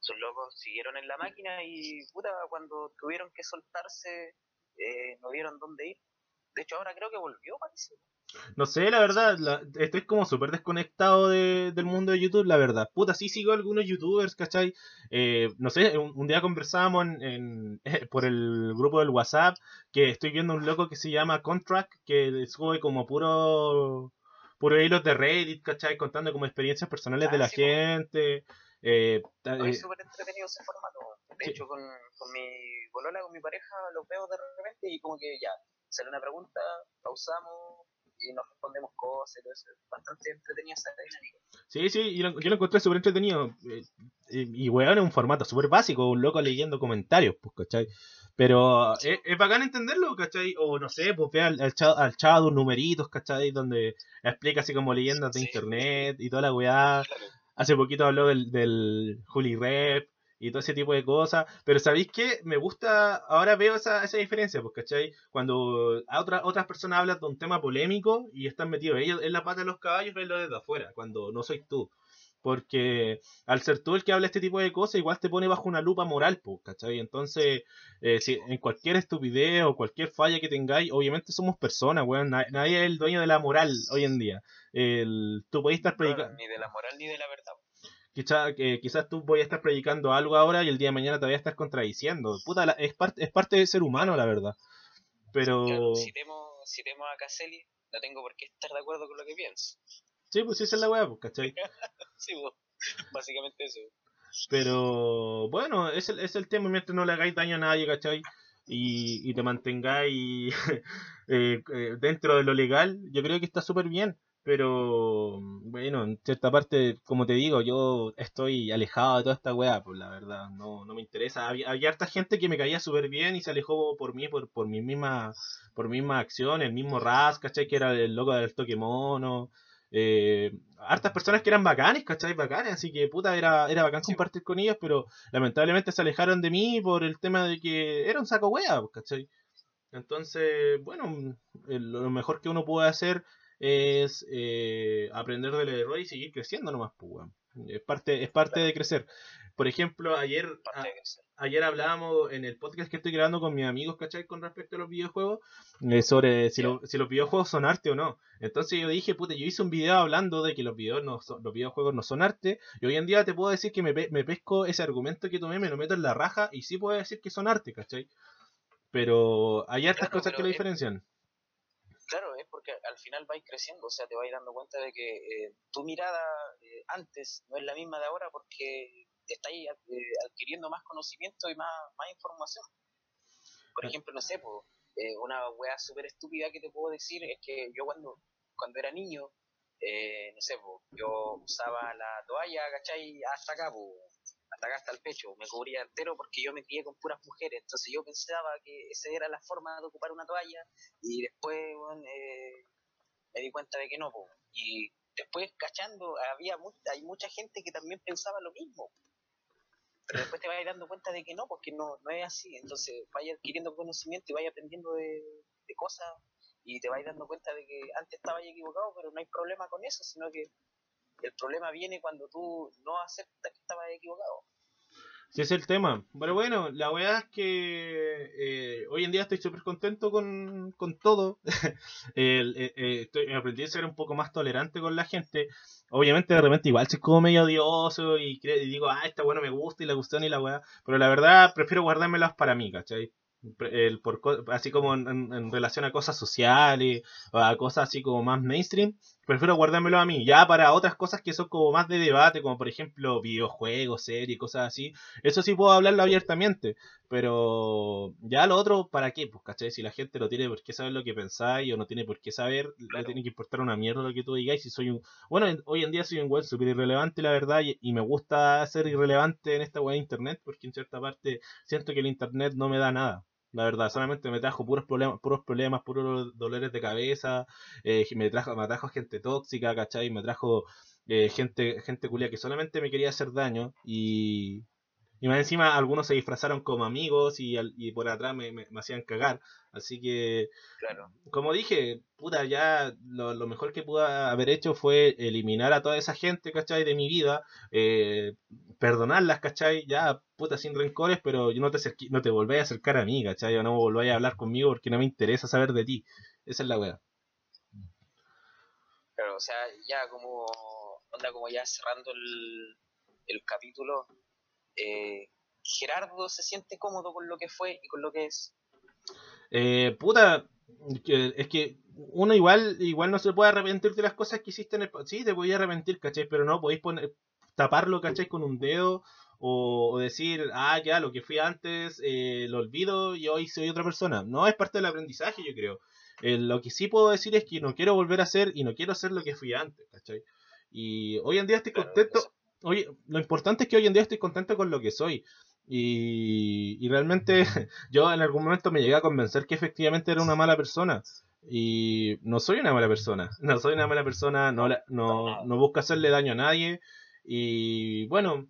Esos locos siguieron en la máquina y puta, cuando tuvieron que soltarse, eh, no vieron dónde ir. De hecho, ahora creo que volvió, parece. No sé, la verdad, estoy como súper desconectado del mundo de YouTube, la verdad. Puta, sí sigo algunos youtubers, ¿cachai? Eh, no sé, un, día conversábamos en, por el grupo del WhatsApp que estoy viendo un loco que se llama Contract, que sube como puro puro hilos de Reddit, ¿cachai? Contando como experiencias personales de ah, la gente. Eh, es eh, súper entretenido ese formato. De hecho, con, con mi bolola, con mi pareja, los veo de repente y como que ya, sale una pregunta, pausamos y nos respondemos cosas, es bastante entretenida esa dinámica. Sí, sí, yo lo, yo lo encontré súper entretenido. Eh, y, weón, es un formato súper básico, un loco leyendo comentarios, pues, ¿cachai? Pero es, es, bacán entenderlo, ¿cachai? O no sé, pues ve al, al, chavo, de un numeritos, ¿cachai? Donde explica así como leyendas de internet y toda la weá. Hace poquito habló del, del Juli Rep y todo ese tipo de cosas. Pero ¿sabéis qué? Me gusta, ahora veo esa, esa diferencia, pues, ¿cachai? Cuando a otras otras personas hablan de un tema polémico y están metidos ellos en la pata de los caballos, verlo desde afuera, cuando no soy tú. Porque al ser tú el que habla este tipo de cosas, igual te pone bajo una lupa moral, pues, ¿cachai? Entonces, eh, si en cualquier estupidez o cualquier falla que tengáis, obviamente somos personas, weón. Nadie es el dueño de la moral hoy en día. El, tú podés estar predicando. ni de la moral ni de la verdad. Quizás, quizás tú voy a estar predicando algo ahora y el día de mañana te voy a estar contradiciendo. Puta, es, parte, es parte del ser humano, la verdad. Pero. si, temo, si temo a Caselli, no tengo por qué estar de acuerdo con lo que pienso. Sí, pues esa es la weá, pues, ¿cachai? sí, pues, básicamente eso. Pero bueno, es el, es el tema mientras no le hagáis daño a nadie, ¿cachai? Y, y te mantengáis eh, eh, dentro de lo legal, yo creo que está súper bien. Pero bueno, en cierta parte, como te digo, yo estoy alejado de toda esta weá, pues la verdad, no, no me interesa. Había, había harta gente que me caía súper bien y se alejó por mí, por, por mi misma, por mi misma acción, el mismo Raz, ¿cachai? Que era el loco del toque mono eh, hartas personas que eran bacanes, ¿cachai? Bacanes, así que puta, era, era bacán compartir con ellos, pero lamentablemente se alejaron de mí por el tema de que era un saco wea, ¿cachai? Entonces, bueno, lo mejor que uno puede hacer es eh, aprender del error y seguir creciendo nomás, pues, Es parte, es parte de crecer. Por ejemplo, ayer, ayer hablábamos en el podcast que estoy grabando con mis amigos, ¿cachai? Con respecto a los videojuegos, eh, sobre si, si, los videojuegos son arte o no. Entonces yo dije, puta, yo hice un video hablando de que los, videos no los videojuegos no son arte, y hoy en día te puedo decir que me, me pesco ese argumento que tomé, me lo meto en la raja, y sí puedo decir que son arte, ¿cachai? Pero hay hartas cosas que lo diferencian. Claro, es porque al final vais creciendo, o sea, te vais dando cuenta de que eh, tu mirada eh, antes no es la misma de ahora porque estáis eh, adquiriendo más conocimiento y más, más información. Por ejemplo, no sé, pues, una weá súper estúpida que te puedo decir es que yo cuando, cuando era niño, eh, no sé, yo usaba la toalla, ¿cachai? Hasta acá, pues, hasta el pecho, me cubría entero porque yo me crié con puras mujeres, entonces yo pensaba que esa era la forma de ocupar una toalla y después, eh, me di cuenta de que no, y después cachando, había hay mucha gente que también pensaba lo mismo. Pero después te vas dando cuenta de que no, porque no, no es así. Entonces vaya adquiriendo conocimiento y vaya aprendiendo de, cosas y te vas dando cuenta de que antes estaba equivocado, pero no hay problema con eso, sino que el problema viene cuando tú no aceptas que estabas equivocado. Sí, es el tema. Pero bueno, la verdad es que eh, hoy en día estoy súper contento con, con todo. el, eh, eh, aprendí a ser un poco más tolerante con la gente. Obviamente de repente igual soy como medio odioso y, y digo, ah, esta bueno me gusta y la gustó ni la weá. Pero la verdad prefiero guardármelas para mí, ¿cachai? El, por, así como en, relación a cosas sociales o a cosas así como más mainstream, prefiero guardármelo a mí. Ya para otras cosas que son como más de debate, como por ejemplo videojuegos, series, cosas así, eso sí puedo hablarlo abiertamente. Pero ya lo otro, ¿para qué? Pues, ¿cachai? Si la gente no tiene por qué saber lo que pensáis o no tiene por qué saber, le tiene que importar una mierda lo que tú digáis. Si soy un. Bueno, hoy en día soy un web súper irrelevante, la verdad, y, me gusta ser irrelevante en esta web de internet, porque en cierta parte siento que el internet no me da nada. La verdad, solamente me trajo puros problemas, puros problemas, puros dolores de cabeza, eh, me trajo, me trajo gente tóxica, ¿cachai? Me trajo eh, gente, gente culia que solamente me quería hacer daño y, y más encima algunos se disfrazaron como amigos y, y por atrás me, me, hacían cagar. Así que, claro. como dije, puta, ya lo, lo, mejor que pude haber hecho fue eliminar a toda esa gente, ¿cachai? De mi vida, eh, perdonarlas, ¿cachai? Ya, puta, sin rencores, pero yo no te, no te volváis a acercar a mí, ¿cachai? O no volváis a hablar conmigo porque no me interesa saber de ti. Esa es la weá. Claro, o sea, ya como, onda, como ya cerrando el, el capítulo, eh, Gerardo se siente cómodo con lo que fue y con lo que es. Eh, puta, es que uno igual igual no se puede arrepentir de las cosas que hiciste en el... Sí, te voy a arrepentir, ¿cachai? Pero no podéis poner, taparlo, ¿cachai? Con un dedo o, decir, ah, ya, lo que fui antes eh, lo olvido y hoy soy otra persona. No, es parte del aprendizaje, yo creo. lo que sí puedo decir es que no quiero volver a ser y no quiero ser lo que fui antes, ¿cachai? Y hoy en día estoy contento, Oye, lo importante es que hoy en día estoy contento con lo que soy. Y, y realmente yo en algún momento me llegué a convencer que efectivamente era una mala persona. Y no soy una mala persona. No soy una mala persona, no, no, no busco hacerle daño a nadie. Y bueno,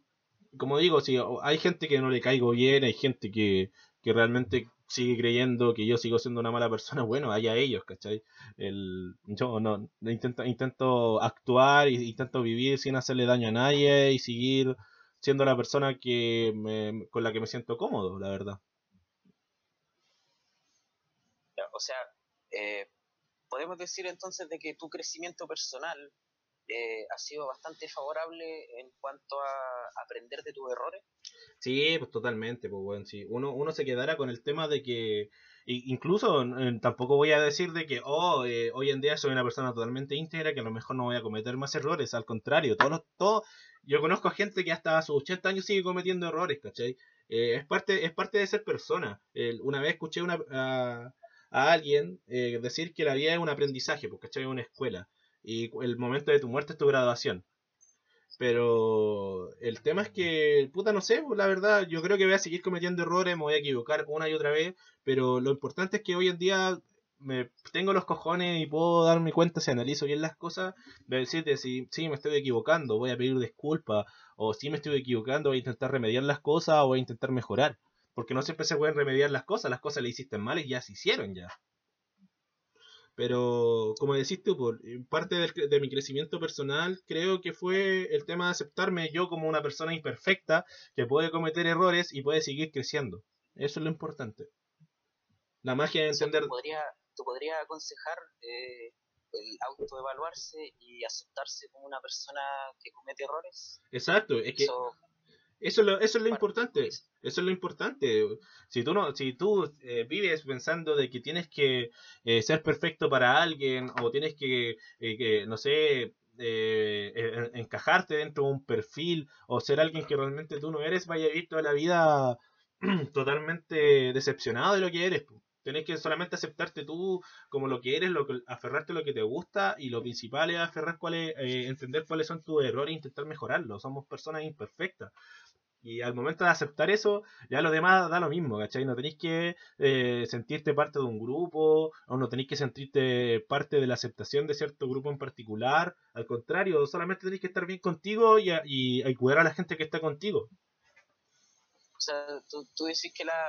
como digo, si hay gente que no le caigo bien, hay gente que, que realmente sigue creyendo que yo sigo siendo una mala persona, bueno, allá ellos, ¿cachai? El, yo no, intento, intento actuar intento vivir sin hacerle daño a nadie y seguir siendo la persona que me, con la que me siento cómodo, la verdad. O sea, eh, podemos decir entonces de que tu crecimiento personal eh, ha sido bastante favorable en cuanto a aprender de tus errores. Sí, pues totalmente, pues bueno, sí. Uno, uno se quedará con el tema de que, incluso tampoco voy a decir de que, oh, eh, hoy en día soy una persona totalmente íntegra, que a lo mejor no voy a cometer más errores, al contrario, todos todo, yo conozco a gente que hasta sus 80 años sigue cometiendo errores, ¿cachai? Eh, es, parte, es parte de ser persona. una vez escuché una, a, a alguien decir que la vida es un aprendizaje, pues, ¿cachai? Es una escuela y el momento de tu muerte es tu graduación. Pero el tema es que, puta, no sé, la verdad, yo creo que voy a seguir cometiendo errores, me voy a equivocar una y otra vez, pero lo importante es que hoy en día me tengo los cojones y puedo darme cuenta si analizo bien las cosas, de decirte si me estoy equivocando, voy a pedir disculpas, o si me estoy equivocando, voy a intentar remediar las cosas o voy a intentar mejorar. Porque no siempre se pueden remediar las cosas, las cosas le hiciste mal y ya se hicieron ya. Pero, como decís tú, por parte de, mi crecimiento personal, creo que fue el tema de aceptarme yo como una persona imperfecta que puede cometer errores y puede seguir creciendo. Eso es lo importante. La magia de entender. ¿Tú podrías podría aconsejar eh, el autoevaluarse y aceptarse como una persona que comete errores? Exacto, es que. Eso es lo, eso es lo importante. Eso es lo importante. Si tú no, si tú eh, vives pensando de que tienes que eh, ser perfecto para alguien o tienes que, eh, que no sé, encajarte dentro de un perfil o ser alguien que realmente tú no eres, vaya a vivir toda la vida totalmente decepcionado de lo que eres. Tienes que solamente aceptarte tú como lo que eres, lo que, aferrarte a lo que te gusta y lo principal es aferrar cuáles, entender cuáles son tus errores e intentar mejorarlos. Somos personas imperfectas. Y al momento de aceptar eso, ya lo demás da lo mismo, ¿cachai? No tenéis que eh, sentirte parte de un grupo, o no tenéis que sentirte parte de la aceptación de cierto grupo en particular. Al contrario, solamente tenéis que estar bien contigo y, y, cuidar a la gente que está contigo. O sea, tú, tú decís que la,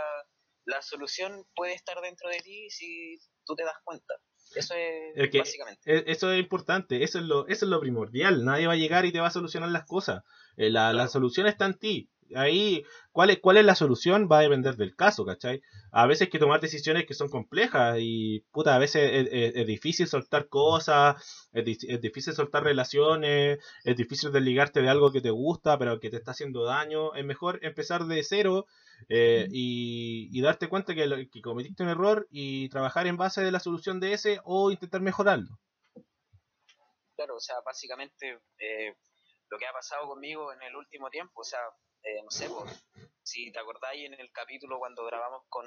la solución puede estar dentro de ti si tú te das cuenta. Eso es, básicamente. E, eso es importante, eso es, lo, eso es lo primordial. Nadie va a llegar y te va a solucionar las cosas. Eh, la, la, solución está en ti ahí, ¿cuál es, ¿cuál es la solución? Va a depender del caso, ¿cachai? A veces hay que tomar decisiones que son complejas y, puta, a veces es, difícil soltar cosas, es, difícil soltar relaciones, es difícil desligarte de algo que te gusta, pero que te está haciendo daño. Es mejor empezar de cero eh, y, darte cuenta que, que cometiste un error y trabajar en base de la solución de ese o intentar mejorarlo. Claro, o sea, básicamente eh, lo que ha pasado conmigo en el último tiempo, o sea, eh, no sé, si te acordáis en el capítulo cuando grabamos con,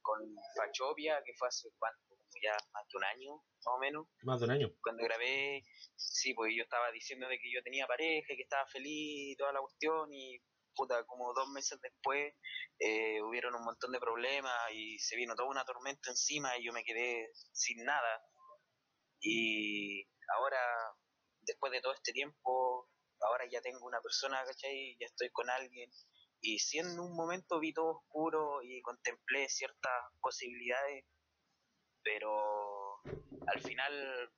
con Fachopia, que fue hace cuánto, ya más de un año, más o menos. Más de un año. Cuando grabé, sí, pues yo estaba diciendo de que yo tenía pareja, que estaba feliz y toda la cuestión, y puta, como dos meses después eh, hubieron un montón de problemas y se vino toda una tormenta encima y yo me quedé sin nada y ahora, después de todo este tiempo, ahora ya tengo una persona, ¿cachai? Ya estoy con alguien. Y si en un momento vi todo oscuro y contemplé ciertas posibilidades, pero al final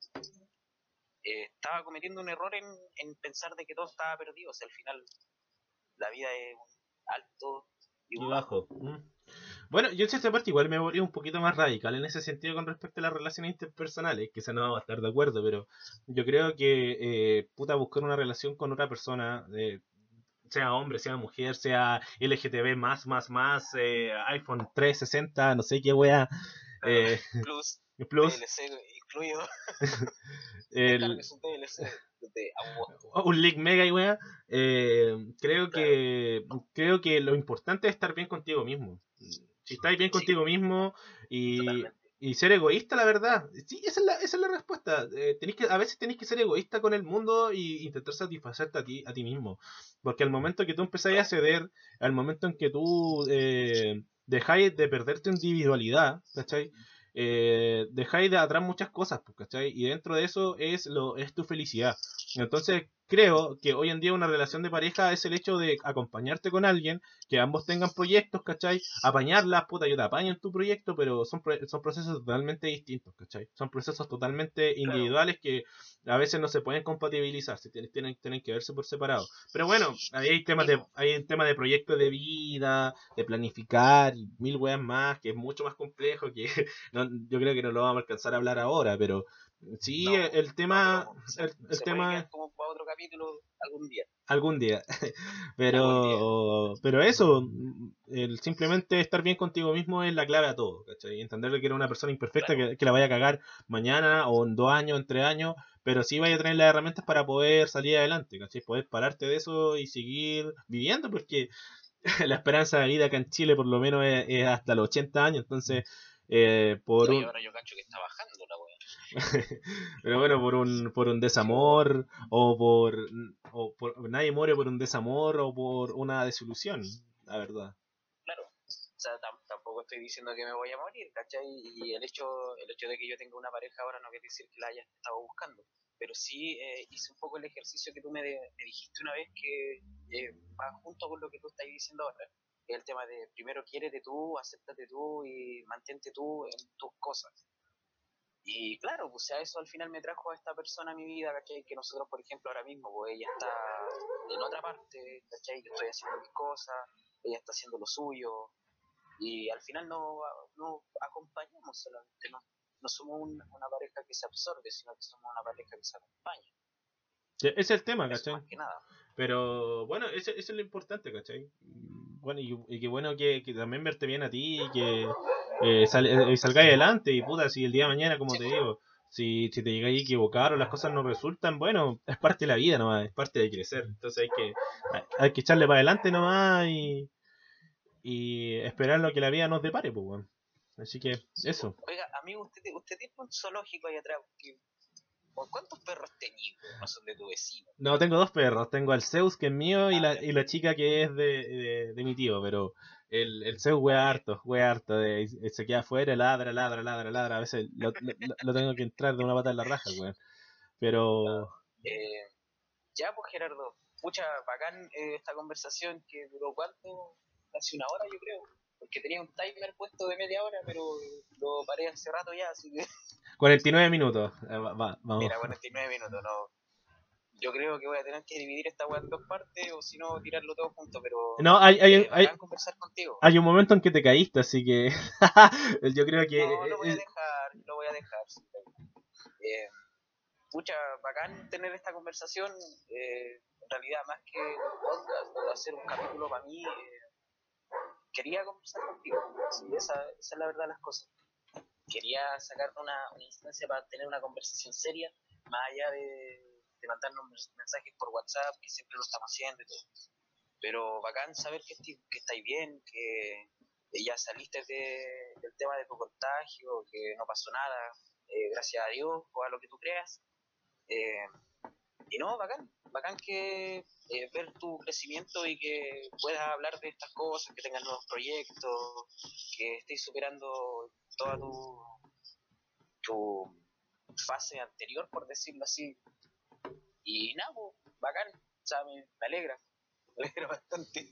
eh, estaba cometiendo un error en, en, pensar de que todo estaba perdido. O sea, al final la vida es alto y, bajo. Bueno, yo en esta parte igual me volví un poquito más radical en ese sentido con respecto a las relaciones interpersonales, quizá no vamos a estar de acuerdo, pero yo creo que eh, puta buscar una relación con otra persona, eh, sea hombre, sea mujer, sea LGTB más, más, más, eh, iPhone 360, no sé qué wea. Eh, plus, plus. incluido. el, un link mega y wea. creo que creo que lo importante es estar bien contigo mismo. Si estáis bien contigo mismo y, y, ser egoísta, la verdad. Sí, esa es la, esa es la respuesta. Eh, que, a veces tenéis que ser egoísta con el mundo y intentar satisfacerte a ti, a ti mismo. Porque al momento que tú empezáis a ceder, al momento en que tú eh, dejáis de perder tu individualidad, ¿cachai? Eh, dejáis de atrás muchas cosas, pues, ¿cachai? Y dentro de eso es, lo, es tu felicidad. Entonces, creo que hoy en día una relación de pareja es el hecho de acompañarte con alguien, que ambos tengan proyectos, ¿cachai? Apañarlas, puta, yo te apaño en tu proyecto, pero son, son procesos totalmente distintos, ¿cachai? Son procesos totalmente individuales que a veces no se pueden compatibilizar, se tienen, tienen, tienen que verse por separado. Pero bueno, ahí hay temas de, hay un tema de proyecto de vida, de planificar, y mil weas más, que es mucho más complejo, que yo creo que no lo vamos a alcanzar a hablar ahora, pero Sí, el tema. el, tema. Como para otro capítulo algún día. Algún día. pero, pero eso, el simplemente estar bien contigo mismo es la clave a todo, ¿cachai? Entender que eres una persona imperfecta que, la vaya a cagar mañana o en dos años, en tres años, pero sí vaya a tener las herramientas para poder salir adelante, ¿cachai? Poder pararte de eso y seguir viviendo, porque la esperanza de vida acá en Chile por lo menos es, hasta los 80 años, entonces. Eh, por ahora yo cacho que está bajando Pero bueno, por un, por un desamor o por, o por... Nadie muere por un desamor o por una desilusión, la verdad. Claro. O sea, tampoco estoy diciendo que me voy a morir, ¿cachai? Y el hecho, el hecho de que yo tenga una pareja ahora no quiere decir que la haya estado buscando. Pero sí eh, hice un poco el ejercicio que tú me, me dijiste una vez que eh, va junto con lo que tú estás diciendo ahora. el tema de primero quiérete tú, acéptate tú y mantente tú en tus cosas. Y claro, pues a eso al final me trajo a esta persona a mi vida, ¿cachai? Que nosotros, por ejemplo, ahora mismo, pues ella está en otra parte, ¿cachai? Yo estoy haciendo mis cosas, ella está haciendo lo suyo, y al final no, no acompañamos solamente, no, no somos una pareja que se absorbe, sino que somos una pareja que se acompaña. ese es el tema, ¿cachai? Pero bueno, eso, eso, es lo importante, ¿cachai? Bueno, y, y qué bueno que, que, también verte bien a ti y que eh, sal, eh, salgáis adelante y puta, si el día de mañana, como te digo, si, si te llegáis a equivocar o las cosas no resultan, bueno, es parte de la vida nomás, es parte de crecer. Entonces hay que, hay que echarle para adelante nomás y, y esperar lo que la vida nos depare, pues, bueno. Así que eso. Oiga, amigo, usted, usted tiene un zoológico ahí atrás. ¿Cuántos perros tenías? No son de tu vecino. No, tengo dos perros. Tengo al Zeus, que es mío, y, ah, la, y la chica que es de, de mi tío, pero el, el Zeus wea harto, wea harto, de, se queda afuera, ladra, ladra, ladra, ladra, a veces lo, lo, tengo que entrar de una pata en la raja, weón. Pero... Eh, ya, pues Gerardo, mucha bacán eh, esta conversación que duró cuánto, casi una hora yo creo, porque tenía un timer puesto de media hora, pero lo paré hace rato ya, así que... 49 minutos, eh, va, vamos. Mira, 49 minutos, no, yo creo que voy a tener que dividir esta weá en dos partes o si no tirarlo todo junto, pero No, hay, hay, eh, hay, conversar contigo. hay un momento en que te caíste, así que yo creo que... No, lo voy a eh, dejar, lo voy a dejar. Eh, pucha, bacán tener esta conversación. eh, en realidad, más que podcast hacer un capítulo para mí, eh, quería conversar contigo. Sí, esa, esa es la verdad de las cosas. Quería sacar una, una instancia para tener una conversación seria, más allá de, mandarnos mens- mensajes por WhatsApp, que siempre lo estamos haciendo y todo. Pero bacán saber que, que estáis bien, que que ya saliste de- del tema de tu contagio, que no pasó nada, eh, gracias a Dios o a lo que tú creas. Eh, y no, bacán, bacán que eh, ver tu crecimiento y que puedas hablar de estas cosas, que tengas nuevos proyectos, que estés superando toda tu, tu fase anterior, por decirlo así. Y nada, pues, bacán, o sea, me, alegra, me alegra bastante.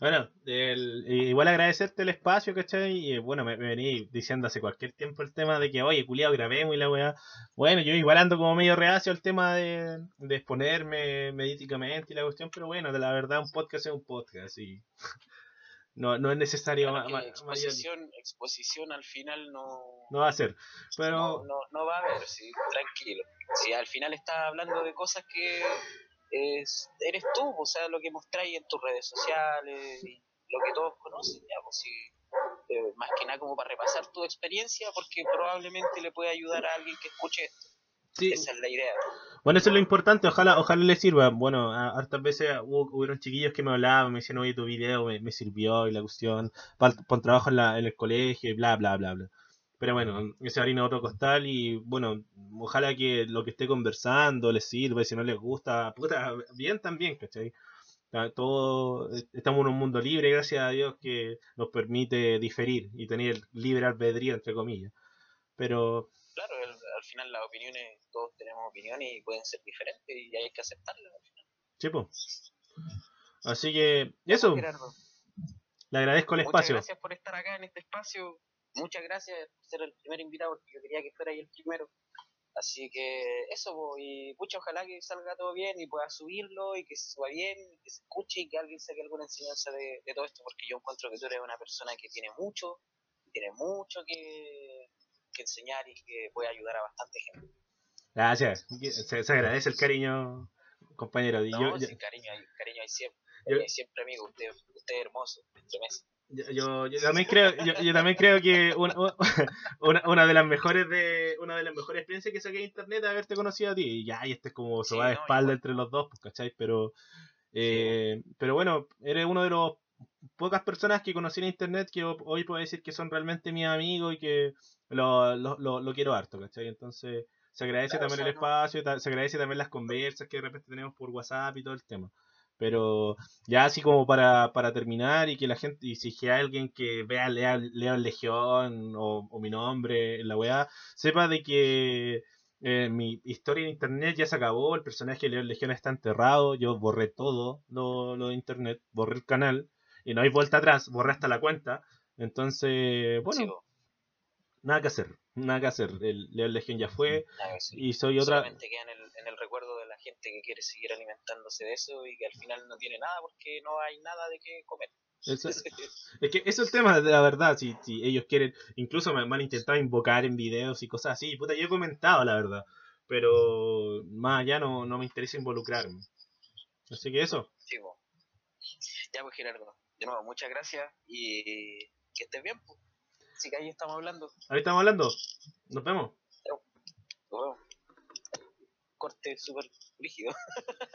Bueno, igual agradecerte el espacio, ¿cachai? Y eh, bueno, me, vení diciendo hace cualquier tiempo el tema de que, oye, culiado, grabemos y la weá. Bueno, yo igual ando como medio reacio al tema de, exponerme mediáticamente y la cuestión, pero bueno, de la verdad, un podcast es un podcast y no, no es necesario Claro ma- mayor- exposición, exposición al final no, no va a ser. Pero no, no va a haber, sí, tranquilo. Si al final estás hablando de cosas que es, eres tú, o sea, lo que mostráis en tus redes sociales, y lo que todos conocen, ya, pues eh, más que nada como para repasar tu experiencia, porque probablemente le puede ayudar a alguien que escuche esto. Sí, Esa es la idea. Bueno, eso es lo importante, ojalá, ojalá les sirva. Bueno, hartas veces hubo, hubieron chiquillos que me hablaban, me decían, oye, tu video me, me sirvió y la cuestión, para el trabajo en, la, en el colegio y bla, bla, bla, bla. Pero bueno, ese harina otro costal y bueno, ojalá que lo que esté conversando les sirva y si no les gusta, puta, bien también, ¿cachai? Todo, estamos en un mundo libre, gracias a Dios, que nos permite diferir y tener libre albedrío, entre comillas. Pero Claro, el- al final las opiniones, todos tenemos opiniones y pueden ser diferentes y hay que aceptarlas. al final. Sí, po. Así que eso, Gerardo. le agradezco el Muchas espacio. gracias por estar acá en este espacio. Muchas gracias por ser el primer invitado, porque yo quería que fuera ahí el primero. Así que eso, po, y pucha, ojalá que salga todo bien y pueda subirlo y que se suba bien, y que se escuche y que alguien saque alguna enseñanza de, de todo esto, porque yo encuentro que tú eres una persona que tiene mucho, tiene mucho que, que enseñar y que puede ayudar a bastante gente. Gracias. Se, se agradece el cariño, compañero. No, yo, yo, sí, cariño hay, cariño hay siempre, Yo- cariño siempre amigo, usted, usted es hermoso, yo- yo- yo también creo, yo, yo también creo que una, una, una de las mejores de una de las mejores experiencias que saqué de internet es haberte conocido a ti. Y ya, y este es como Sí, sobar de no, espalda igual. entre los dos, pues, ¿cachai? Pero, eh, pero bueno, eres uno de los pocas personas que conocí en internet que ho- hoy puedo decir que son realmente mis amigos y que lo, lo, lo, lo quiero harto, ¿cachai? Entonces, se agradece Claro, también o el sea, espacio, se agradece también las conversas que de repente tenemos por WhatsApp y todo el tema. Pero ya así como para, para terminar y que la gente, y si hay alguien que vea Lea, Lea Legión o, o mi nombre en la weá, sepa de que eh, mi historia en internet ya se acabó, el personaje de León Legión está enterrado, yo borré todo lo, lo de internet, borré el canal y no hay vuelta atrás, borré hasta la cuenta. Entonces, bueno, nada que hacer, nada que hacer. El León Legión ya fue decir. y soy otra... solamente queda en el, en el recuerdo de la gente que quiere seguir alimentándose de eso y que al final no tiene nada porque no hay nada de qué comer. Eso- Es que eso es el tema, de la verdad, si, si ellos quieren, incluso me, me han intentado invocar en videos y cosas así, puta, yo he comentado la verdad, pero más allá no, no me interesa involucrarme. Así que eso, Sí. Ya pues Gerardo, de nuevo muchas gracias y que estés bien. Pues. Así que ahí estamos hablando. ahí estamos hablando, nos vemos. Nos vemos. Corte súper rígido.